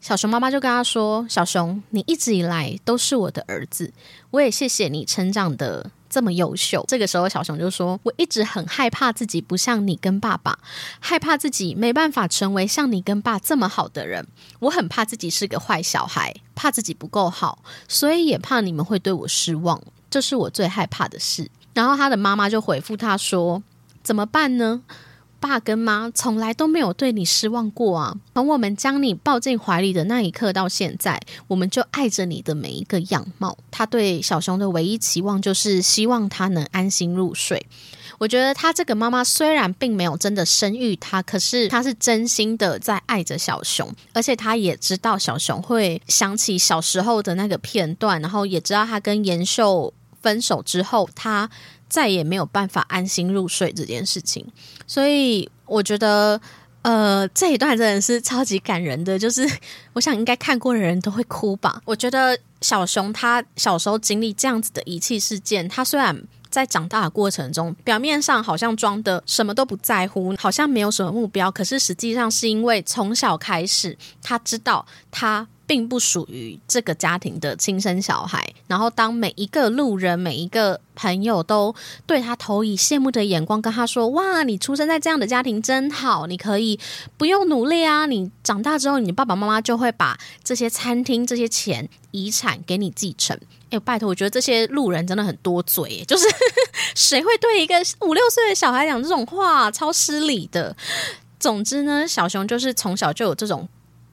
小熊妈妈就跟他说：“小熊，你一直以来都是我的儿子，我也谢谢你成长的这么优秀。”这个时候，小熊就说：“我一直很害怕自己不像你跟爸爸，害怕自己没办法成为像你跟爸这么好的人。我很怕自己是个坏小孩，怕自己不够好，所以也怕你们会对我失望。这是我最害怕的事。”然后他的妈妈就回复他说：“怎么办呢？爸跟妈从来都没有对你失望过啊！从我们将你抱进怀里的那一刻到现在，我们就爱着你的每一个样貌。他对小熊的唯一期望就是希望他能安心入睡。我觉得他这个妈妈虽然并没有真的生育他，可是他是真心的在爱着小熊，而且他也知道小熊会想起小时候的那个片段，然后也知道他跟延秀。”分手之后，他再也没有办法安心入睡这件事情，所以我觉得，呃，这一段真的是超级感人的，就是 <laughs> 我想应该看过的人都会哭吧。我觉得小熊他小时候经历这样子的遗弃事件，他虽然在长大的过程中，表面上好像装的什么都不在乎，好像没有什么目标，可是实际上是因为从小开始，他知道他。并不属于这个家庭的亲生小孩。然后，当每一个路人、每一个朋友都对他投以羡慕的眼光，跟他说：“哇，你出生在这样的家庭真好，你可以不用努力啊！你长大之后，你爸爸妈妈就会把这些餐厅、这些钱、遗产给你继承。”哎，拜托，我觉得这些路人真的很多嘴，就是谁会对一个五六岁的小孩讲这种话，超失礼的。总之呢，小熊就是从小就有这种。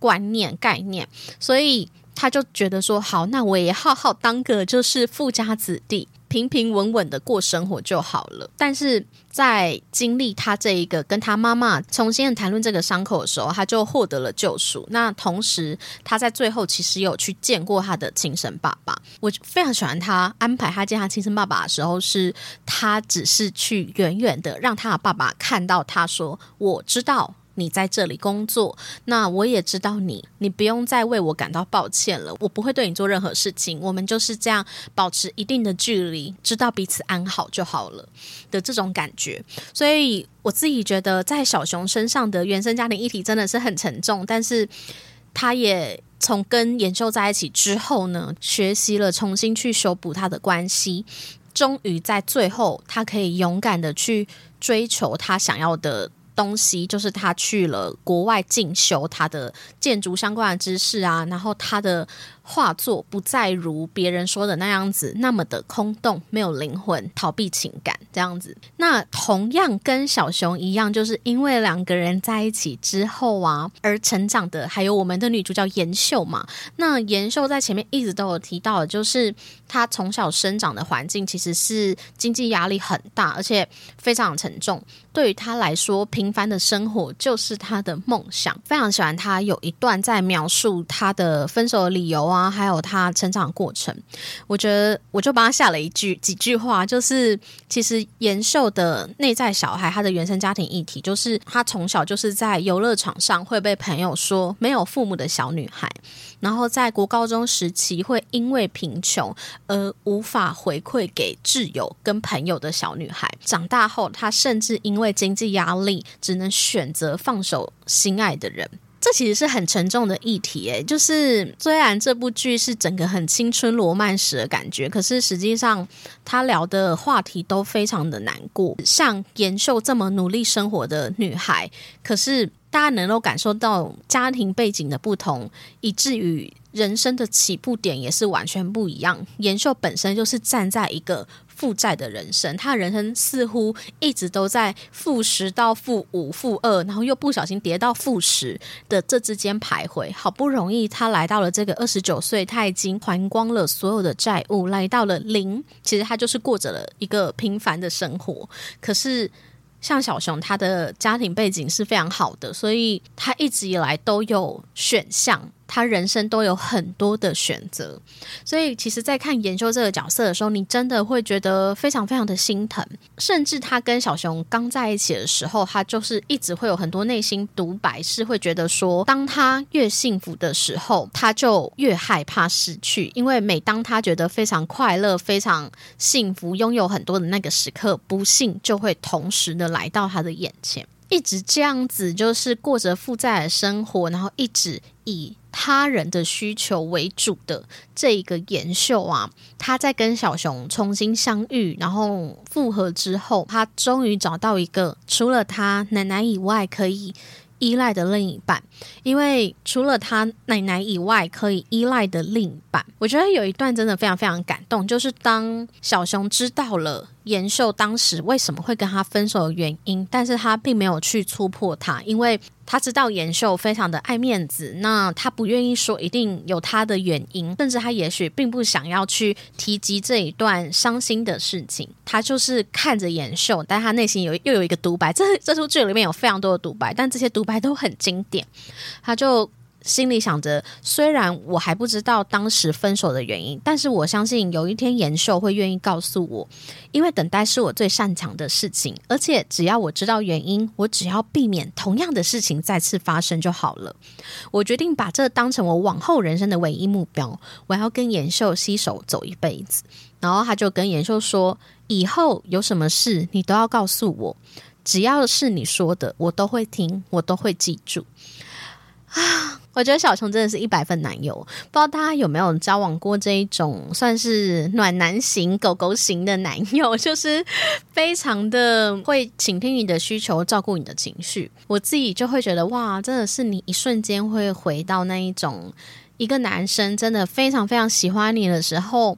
观念概念，所以他就觉得说好，那我也好好当个就是富家子弟，平平稳稳的过生活就好了。但是在经历他这一个跟他妈妈重新谈论这个伤口的时候，他就获得了救赎。那同时，他在最后其实有去见过他的亲生爸爸。我非常喜欢他安排他见他亲生爸爸的时候，是他只是去远远的让他的爸爸看到，他说我知道。你在这里工作，那我也知道你，你不用再为我感到抱歉了。我不会对你做任何事情，我们就是这样保持一定的距离，知道彼此安好就好了的这种感觉。所以我自己觉得，在小熊身上的原生家庭议题真的是很沉重，但是他也从跟严秀在一起之后呢，学习了重新去修补他的关系，终于在最后，他可以勇敢的去追求他想要的。东西就是他去了国外进修他的建筑相关的知识啊，然后他的画作不再如别人说的那样子那么的空洞，没有灵魂，逃避情感这样子。那同样跟小熊一样，就是因为两个人在一起之后啊，而成长的，还有我们的女主角妍秀嘛。那妍秀在前面一直都有提到，就是她从小生长的环境其实是经济压力很大，而且非常沉重。对于她来说，平凡的生活就是她的梦想。非常喜欢她有一段在描述她的分手的理由啊，啊还有她成长过程。我觉得我就帮她下了一句几句话，就是其实延秀的内在小孩，他的原生家庭议题，就是他从小就是在游乐场上会被朋友说没有父母的小女孩。然后在国高中时期，会因为贫穷而无法回馈给挚友跟朋友的小女孩。长大后，她甚至因为经济压力，只能选择放手心爱的人。这其实是很沉重的议题，诶，就是虽然这部剧是整个很青春罗曼史的感觉，可是实际上他聊的话题都非常的难过。像妍秀这么努力生活的女孩，可是。大家能够感受到家庭背景的不同，以至于人生的起步点也是完全不一样。妍秀本身就是站在一个负债的人生，他的人生似乎一直都在负十到负五、负二，然后又不小心跌到负十的这之间徘徊。好不容易他来到了这个二十九岁，他已经还光了所有的债务，来到了零。其实他就是过着了一个平凡的生活，可是。像小熊，他的家庭背景是非常好的，所以他一直以来都有选项。他人生都有很多的选择，所以其实，在看研究这个角色的时候，你真的会觉得非常非常的心疼。甚至他跟小熊刚在一起的时候，他就是一直会有很多内心独白，是会觉得说，当他越幸福的时候，他就越害怕失去，因为每当他觉得非常快乐、非常幸福、拥有很多的那个时刻，不幸就会同时的来到他的眼前。一直这样子，就是过着负债的生活，然后一直以他人的需求为主的这一个妍秀啊，他在跟小熊重新相遇，然后复合之后，他终于找到一个除了他奶奶以外可以依赖的另一半。因为除了他奶奶以外可以依赖的另一半，我觉得有一段真的非常非常感动，就是当小熊知道了。延秀当时为什么会跟他分手的原因，但是他并没有去戳破他，因为他知道延秀非常的爱面子，那他不愿意说一定有他的原因，甚至他也许并不想要去提及这一段伤心的事情，他就是看着延秀，但他内心有又有一个独白，这这出剧里面有非常多的独白，但这些独白都很经典，他就。心里想着，虽然我还不知道当时分手的原因，但是我相信有一天延寿会愿意告诉我，因为等待是我最擅长的事情，而且只要我知道原因，我只要避免同样的事情再次发生就好了。我决定把这当成我往后人生的唯一目标，我要跟延寿携手走一辈子。然后他就跟延寿说，以后有什么事你都要告诉我，只要是你说的，我都会听，我都会记住。啊。我觉得小熊真的是一百分男友，不知道大家有没有交往过这一种算是暖男型、狗狗型的男友，<laughs> 就是非常的会倾听你的需求，照顾你的情绪。我自己就会觉得哇，真的是你一瞬间会回到那一种，一个男生真的非常非常喜欢你的时候，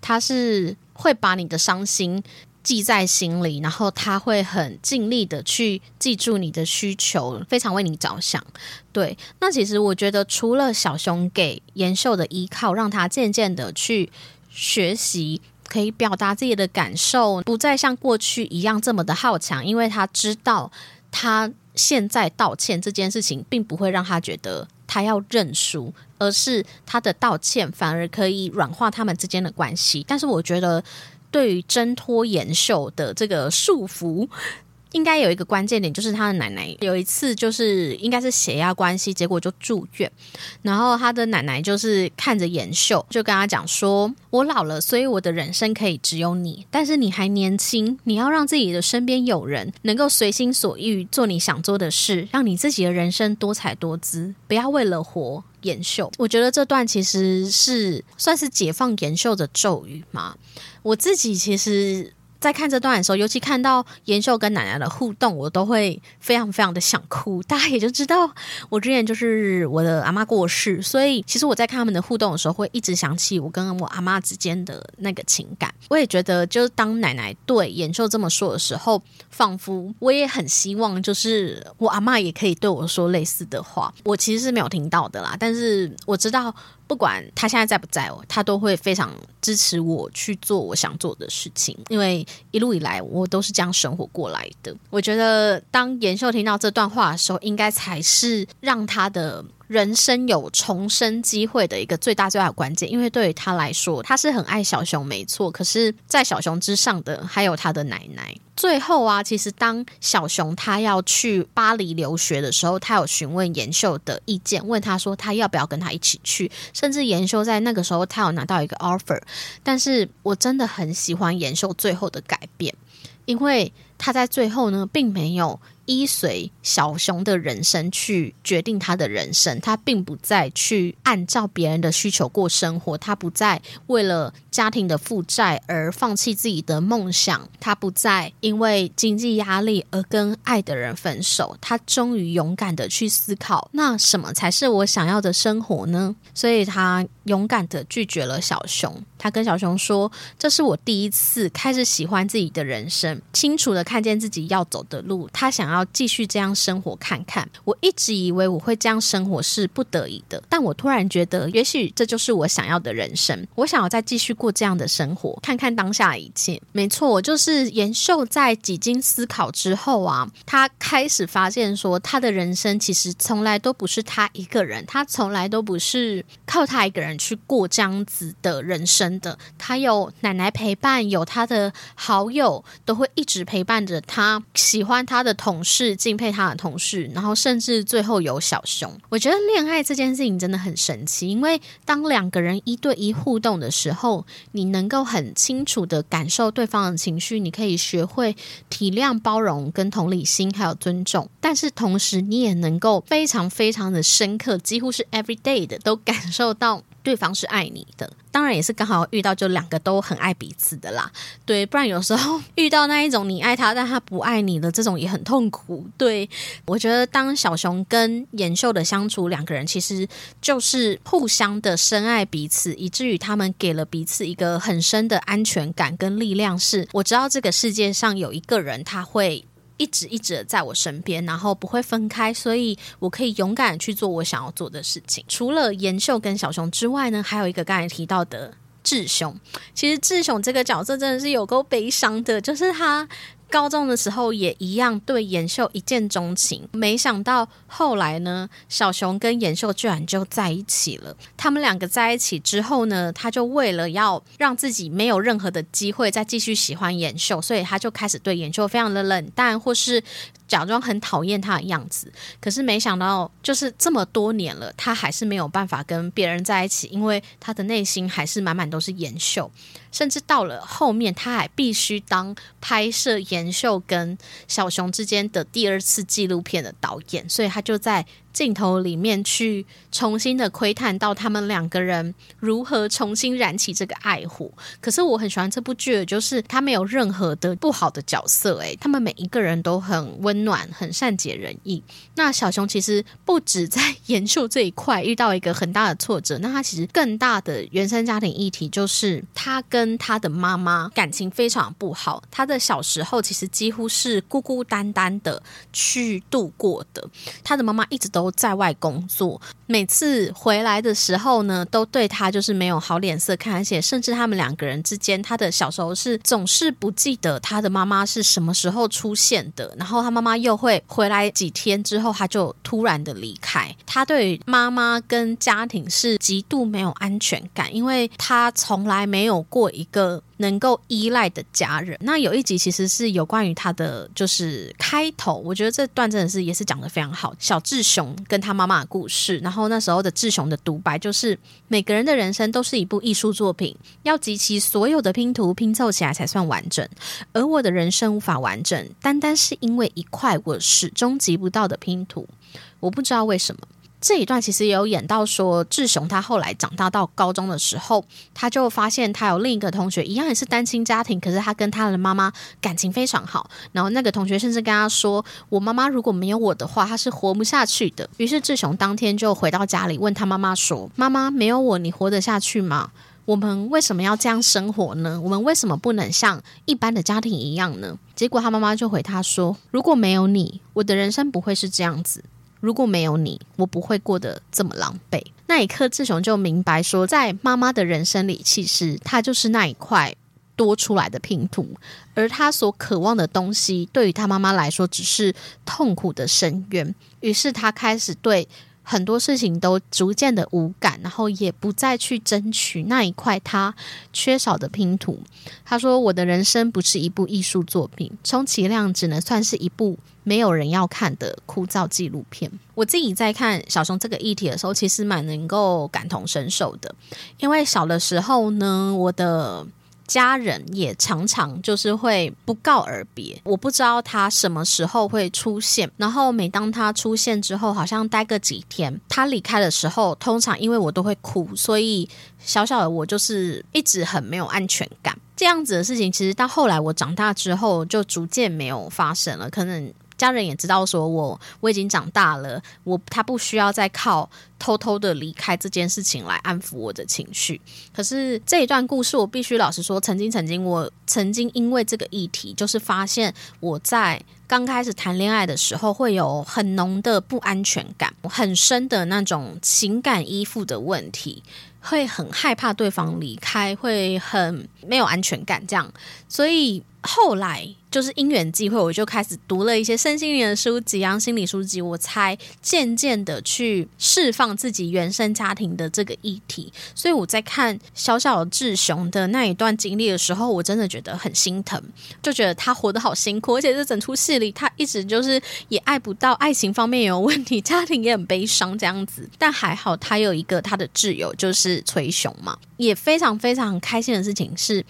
他是会把你的伤心。记在心里，然后他会很尽力的去记住你的需求，非常为你着想。对，那其实我觉得，除了小熊给延秀的依靠，让他渐渐的去学习，可以表达自己的感受，不再像过去一样这么的好强，因为他知道他现在道歉这件事情，并不会让他觉得他要认输，而是他的道歉反而可以软化他们之间的关系。但是我觉得。对于挣脱延寿的这个束缚，应该有一个关键点，就是他的奶奶有一次就是应该是血压关系，结果就住院。然后他的奶奶就是看着延秀，就跟他讲说：“我老了，所以我的人生可以只有你，但是你还年轻，你要让自己的身边有人能够随心所欲做你想做的事，让你自己的人生多彩多姿，不要为了活。”延秀，我觉得这段其实是算是解放延秀的咒语嘛。我自己其实在看这段的时候，尤其看到延秀跟奶奶的互动，我都会非常非常的想哭。大家也就知道，我之前就是我的阿妈过世，所以其实我在看他们的互动的时候，会一直想起我跟我阿妈之间的那个情感。我也觉得，就是当奶奶对延秀这么说的时候，仿佛我也很希望，就是我阿妈也可以对我说类似的话。我其实是没有听到的啦，但是我知道。不管他现在在不在哦，他都会非常支持我去做我想做的事情，因为一路以来我都是这样生活过来的。我觉得当严秀听到这段话的时候，应该才是让他的。人生有重生机会的一个最大最大的关键，因为对于他来说，他是很爱小熊，没错。可是，在小熊之上的还有他的奶奶。最后啊，其实当小熊他要去巴黎留学的时候，他有询问延秀的意见，问他说他要不要跟他一起去。甚至延秀在那个时候，他有拿到一个 offer。但是我真的很喜欢延秀最后的改变，因为他在最后呢，并没有。依随小熊的人生去决定他的人生，他并不再去按照别人的需求过生活，他不再为了家庭的负债而放弃自己的梦想，他不再因为经济压力而跟爱的人分手，他终于勇敢的去思考，那什么才是我想要的生活呢？所以他勇敢的拒绝了小熊，他跟小熊说：“这是我第一次开始喜欢自己的人生，清楚的看见自己要走的路，他想要。”继续这样生活看看。我一直以为我会这样生活是不得已的，但我突然觉得，也许这就是我想要的人生。我想要再继续过这样的生活，看看当下一切。没错，我就是延秀在几经思考之后啊，他开始发现说，他的人生其实从来都不是他一个人，他从来都不是靠他一个人去过这样子的人生的。他有奶奶陪伴，有他的好友都会一直陪伴着他，喜欢他的同。事敬佩他的同事，然后甚至最后有小熊。我觉得恋爱这件事情真的很神奇，因为当两个人一对一互动的时候，你能够很清楚的感受对方的情绪，你可以学会体谅、包容、跟同理心，还有尊重。但是同时，你也能够非常非常的深刻，几乎是 every day 的都感受到。对方是爱你的，当然也是刚好遇到就两个都很爱彼此的啦。对，不然有时候遇到那一种你爱他但他不爱你的这种也很痛苦。对我觉得当小熊跟妍秀的相处，两个人其实就是互相的深爱彼此，以至于他们给了彼此一个很深的安全感跟力量。是我知道这个世界上有一个人他会。一直一直在我身边，然后不会分开，所以我可以勇敢去做我想要做的事情。除了妍秀跟小熊之外呢，还有一个刚才提到的智雄。其实智雄这个角色真的是有够悲伤的，就是他。高中的时候也一样对妍秀一见钟情，没想到后来呢，小熊跟妍秀居然就在一起了。他们两个在一起之后呢，他就为了要让自己没有任何的机会再继续喜欢妍秀，所以他就开始对妍秀非常的冷淡，或是假装很讨厌他的样子。可是没想到，就是这么多年了，他还是没有办法跟别人在一起，因为他的内心还是满满都是妍秀。甚至到了后面，他还必须当拍摄妍秀跟小熊之间的第二次纪录片的导演，所以他就在。镜头里面去重新的窥探到他们两个人如何重新燃起这个爱火。可是我很喜欢这部剧，就是他没有任何的不好的角色，诶，他们每一个人都很温暖、很善解人意。那小熊其实不止在研究这一块遇到一个很大的挫折，那他其实更大的原生家庭议题就是他跟他的妈妈感情非常不好。他的小时候其实几乎是孤孤单单的去度过的，他的妈妈一直都。在外工作，每次回来的时候呢，都对他就是没有好脸色看，而且甚至他们两个人之间，他的小时候是总是不记得他的妈妈是什么时候出现的，然后他妈妈又会回来几天之后，他就突然的离开。他对妈妈跟家庭是极度没有安全感，因为他从来没有过一个。能够依赖的家人，那有一集其实是有关于他的，就是开头，我觉得这段真的是也是讲的非常好。小智雄跟他妈妈的故事，然后那时候的智雄的独白就是：每个人的人生都是一部艺术作品，要集齐所有的拼图拼凑起来才算完整。而我的人生无法完整，单单是因为一块我始终集不到的拼图。我不知道为什么。这一段其实也有演到说，志雄他后来长大到高中的时候，他就发现他有另一个同学，一样也是单亲家庭，可是他跟他的妈妈感情非常好。然后那个同学甚至跟他说：“我妈妈如果没有我的话，她是活不下去的。”于是志雄当天就回到家里，问他妈妈说：“妈妈，没有我，你活得下去吗？我们为什么要这样生活呢？我们为什么不能像一般的家庭一样呢？”结果他妈妈就回他说：“如果没有你，我的人生不会是这样子。”如果没有你，我不会过得这么狼狈。那一刻，志雄就明白说，在妈妈的人生里，其实他就是那一块多出来的拼图，而他所渴望的东西，对于他妈妈来说，只是痛苦的深渊。于是，他开始对。很多事情都逐渐的无感，然后也不再去争取那一块他缺少的拼图。他说：“我的人生不是一部艺术作品，充其量只能算是一部没有人要看的枯燥纪录片。”我自己在看小熊这个议题的时候，其实蛮能够感同身受的，因为小的时候呢，我的。家人也常常就是会不告而别，我不知道他什么时候会出现。然后每当他出现之后，好像待个几天，他离开的时候，通常因为我都会哭，所以小小的我就是一直很没有安全感。这样子的事情，其实到后来我长大之后，就逐渐没有发生了。可能。家人也知道，说我我已经长大了，我他不需要再靠偷偷的离开这件事情来安抚我的情绪。可是这一段故事，我必须老实说，曾经曾经，我曾经因为这个议题，就是发现我在刚开始谈恋爱的时候，会有很浓的不安全感，很深的那种情感依附的问题。会很害怕对方离开，会很没有安全感，这样。所以后来就是因缘际会，我就开始读了一些身心灵的书籍啊，心理书籍，我才渐渐的去释放自己原生家庭的这个议题。所以我在看小小志雄的那一段经历的时候，我真的觉得很心疼，就觉得他活得好辛苦，而且这整出戏里他一直就是也爱不到，爱情方面也有问题，家庭也很悲伤这样子。但还好他有一个他的挚友，就是。崔雄嘛，也非常非常开心的事情是，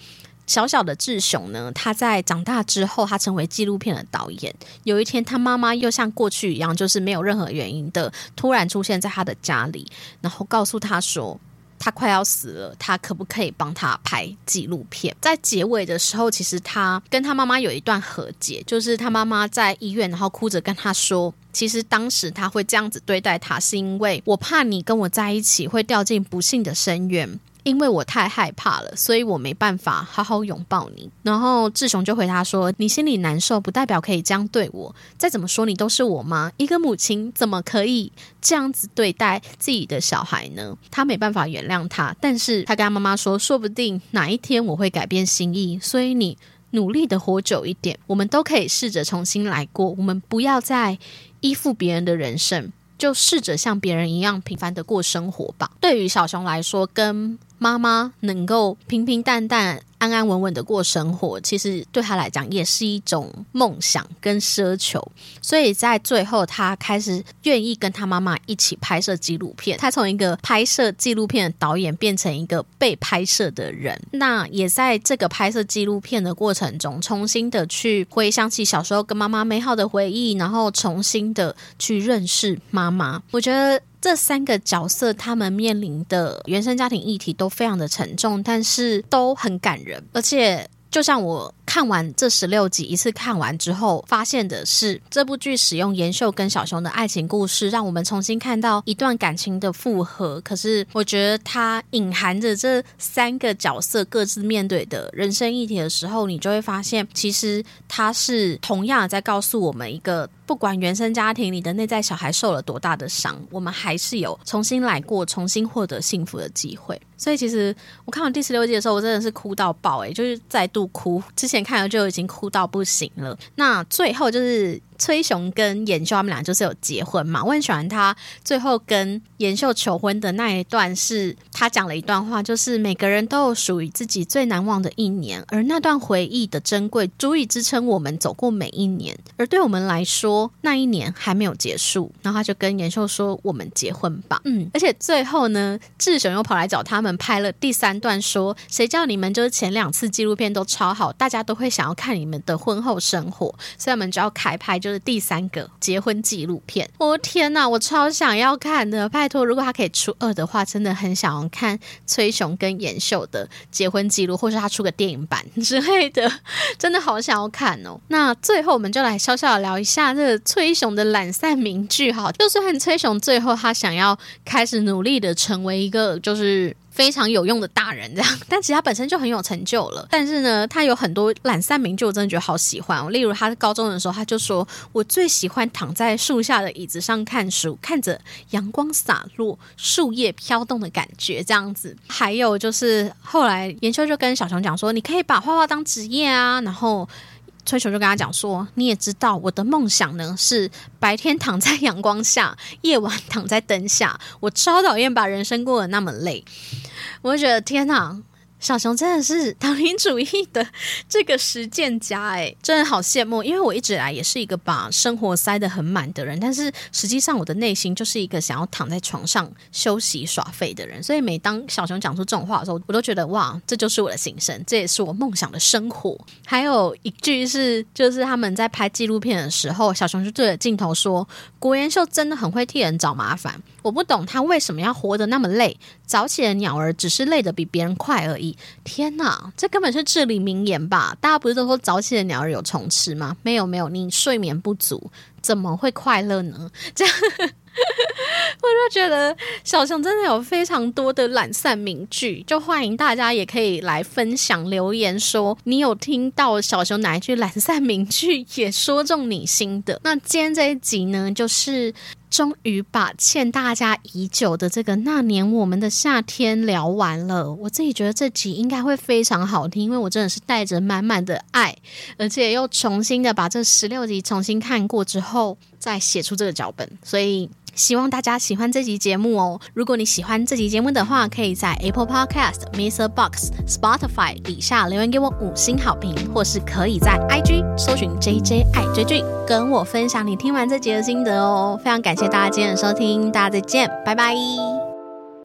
小小的志雄呢，他在长大之后，他成为纪录片的导演。有一天，他妈妈又像过去一样，就是没有任何原因的突然出现在他的家里，然后告诉他说。他快要死了，他可不可以帮他拍纪录片？在结尾的时候，其实他跟他妈妈有一段和解，就是他妈妈在医院，然后哭着跟他说：“其实当时他会这样子对待他，是因为我怕你跟我在一起会掉进不幸的深渊。”因为我太害怕了，所以我没办法好好拥抱你。然后志雄就回答说：“你心里难受，不代表可以这样对我。再怎么说，你都是我妈。一个母亲怎么可以这样子对待自己的小孩呢？他没办法原谅他，但是他跟他妈妈说，说不定哪一天我会改变心意。所以你努力的活久一点，我们都可以试着重新来过。我们不要再依附别人的人生。”就试着像别人一样平凡的过生活吧。对于小熊来说，跟妈妈能够平平淡淡。安安稳稳的过生活，其实对他来讲也是一种梦想跟奢求。所以在最后，他开始愿意跟他妈妈一起拍摄纪录片。他从一个拍摄纪录片的导演变成一个被拍摄的人。那也在这个拍摄纪录片的过程中，重新的去回想起小时候跟妈妈美好的回忆，然后重新的去认识妈妈。我觉得。这三个角色，他们面临的原生家庭议题都非常的沉重，但是都很感人，而且就像我。看完这十六集，一次看完之后，发现的是这部剧使用延秀跟小熊的爱情故事，让我们重新看到一段感情的复合。可是，我觉得它隐含着这三个角色各自面对的人生议题的时候，你就会发现，其实它是同样在告诉我们一个，不管原生家庭里的内在小孩受了多大的伤，我们还是有重新来过、重新获得幸福的机会。所以，其实我看完第十六集的时候，我真的是哭到爆，哎，就是再度哭。之前。看了就已经哭到不行了，那最后就是。崔雄跟妍秀他们俩就是有结婚嘛？我很喜欢他最后跟妍秀求婚的那一段，是他讲了一段话，就是每个人都有属于自己最难忘的一年，而那段回忆的珍贵，足以支撑我们走过每一年。而对我们来说，那一年还没有结束。然后他就跟妍秀说：“我们结婚吧。”嗯，而且最后呢，志雄又跑来找他们拍了第三段，说：“谁叫你们就是前两次纪录片都超好，大家都会想要看你们的婚后生活，所以我们就要开拍就。”就是第三个结婚纪录片。我天哪，我超想要看的！拜托，如果他可以出二的话，真的很想要看崔雄跟妍秀的结婚记录，或是他出个电影版 <laughs> 之类的，真的好想要看哦。那最后我们就来小小的聊一下这个崔雄的懒散名句哈，就是很崔雄最后他想要开始努力的成为一个就是。非常有用的大人，这样，<laughs> 但其实他本身就很有成就了。但是呢，他有很多懒散名句，我真的觉得好喜欢。例如，他高中的时候，他就说：“我最喜欢躺在树下的椅子上看书，看着阳光洒落、树叶飘动的感觉。”这样子。还有就是后来，研究就跟小熊讲说：“你可以把画画当职业啊。”然后。崔雄就跟他讲说：“你也知道，我的梦想呢是白天躺在阳光下，夜晚躺在灯下。我超讨厌把人生过得那么累。”我觉得天哪！小熊真的是党领主义的这个实践家哎，真的好羡慕。因为我一直来也是一个把生活塞得很满的人，但是实际上我的内心就是一个想要躺在床上休息耍废的人。所以每当小熊讲出这种话的时候，我都觉得哇，这就是我的心声，这也是我梦想的生活。还有一句是，就是他们在拍纪录片的时候，小熊就对着镜头说：“国元秀真的很会替人找麻烦。”我不懂他为什么要活得那么累，早起的鸟儿只是累得比别人快而已。天哪，这根本是至理名言吧？大家不是都说早起的鸟儿有虫吃吗？没有没有，你睡眠不足怎么会快乐呢？这样。<laughs> 我就觉得小熊真的有非常多的懒散名句，就欢迎大家也可以来分享留言，说你有听到小熊哪一句懒散名句也说中你心的。<laughs> 那今天这一集呢，就是终于把欠大家已久的这个那年我们的夏天聊完了。我自己觉得这集应该会非常好听，因为我真的是带着满满的爱，而且又重新的把这十六集重新看过之后，再写出这个脚本，所以。希望大家喜欢这集节目哦！如果你喜欢这集节目的话，可以在 Apple Podcast、Mr. Box、Spotify 底下留言给我五星好评，或是可以在 IG 搜寻 JJ 爱追剧，跟我分享你听完这集的心得哦！非常感谢大家今天的收听，大家再见，拜拜。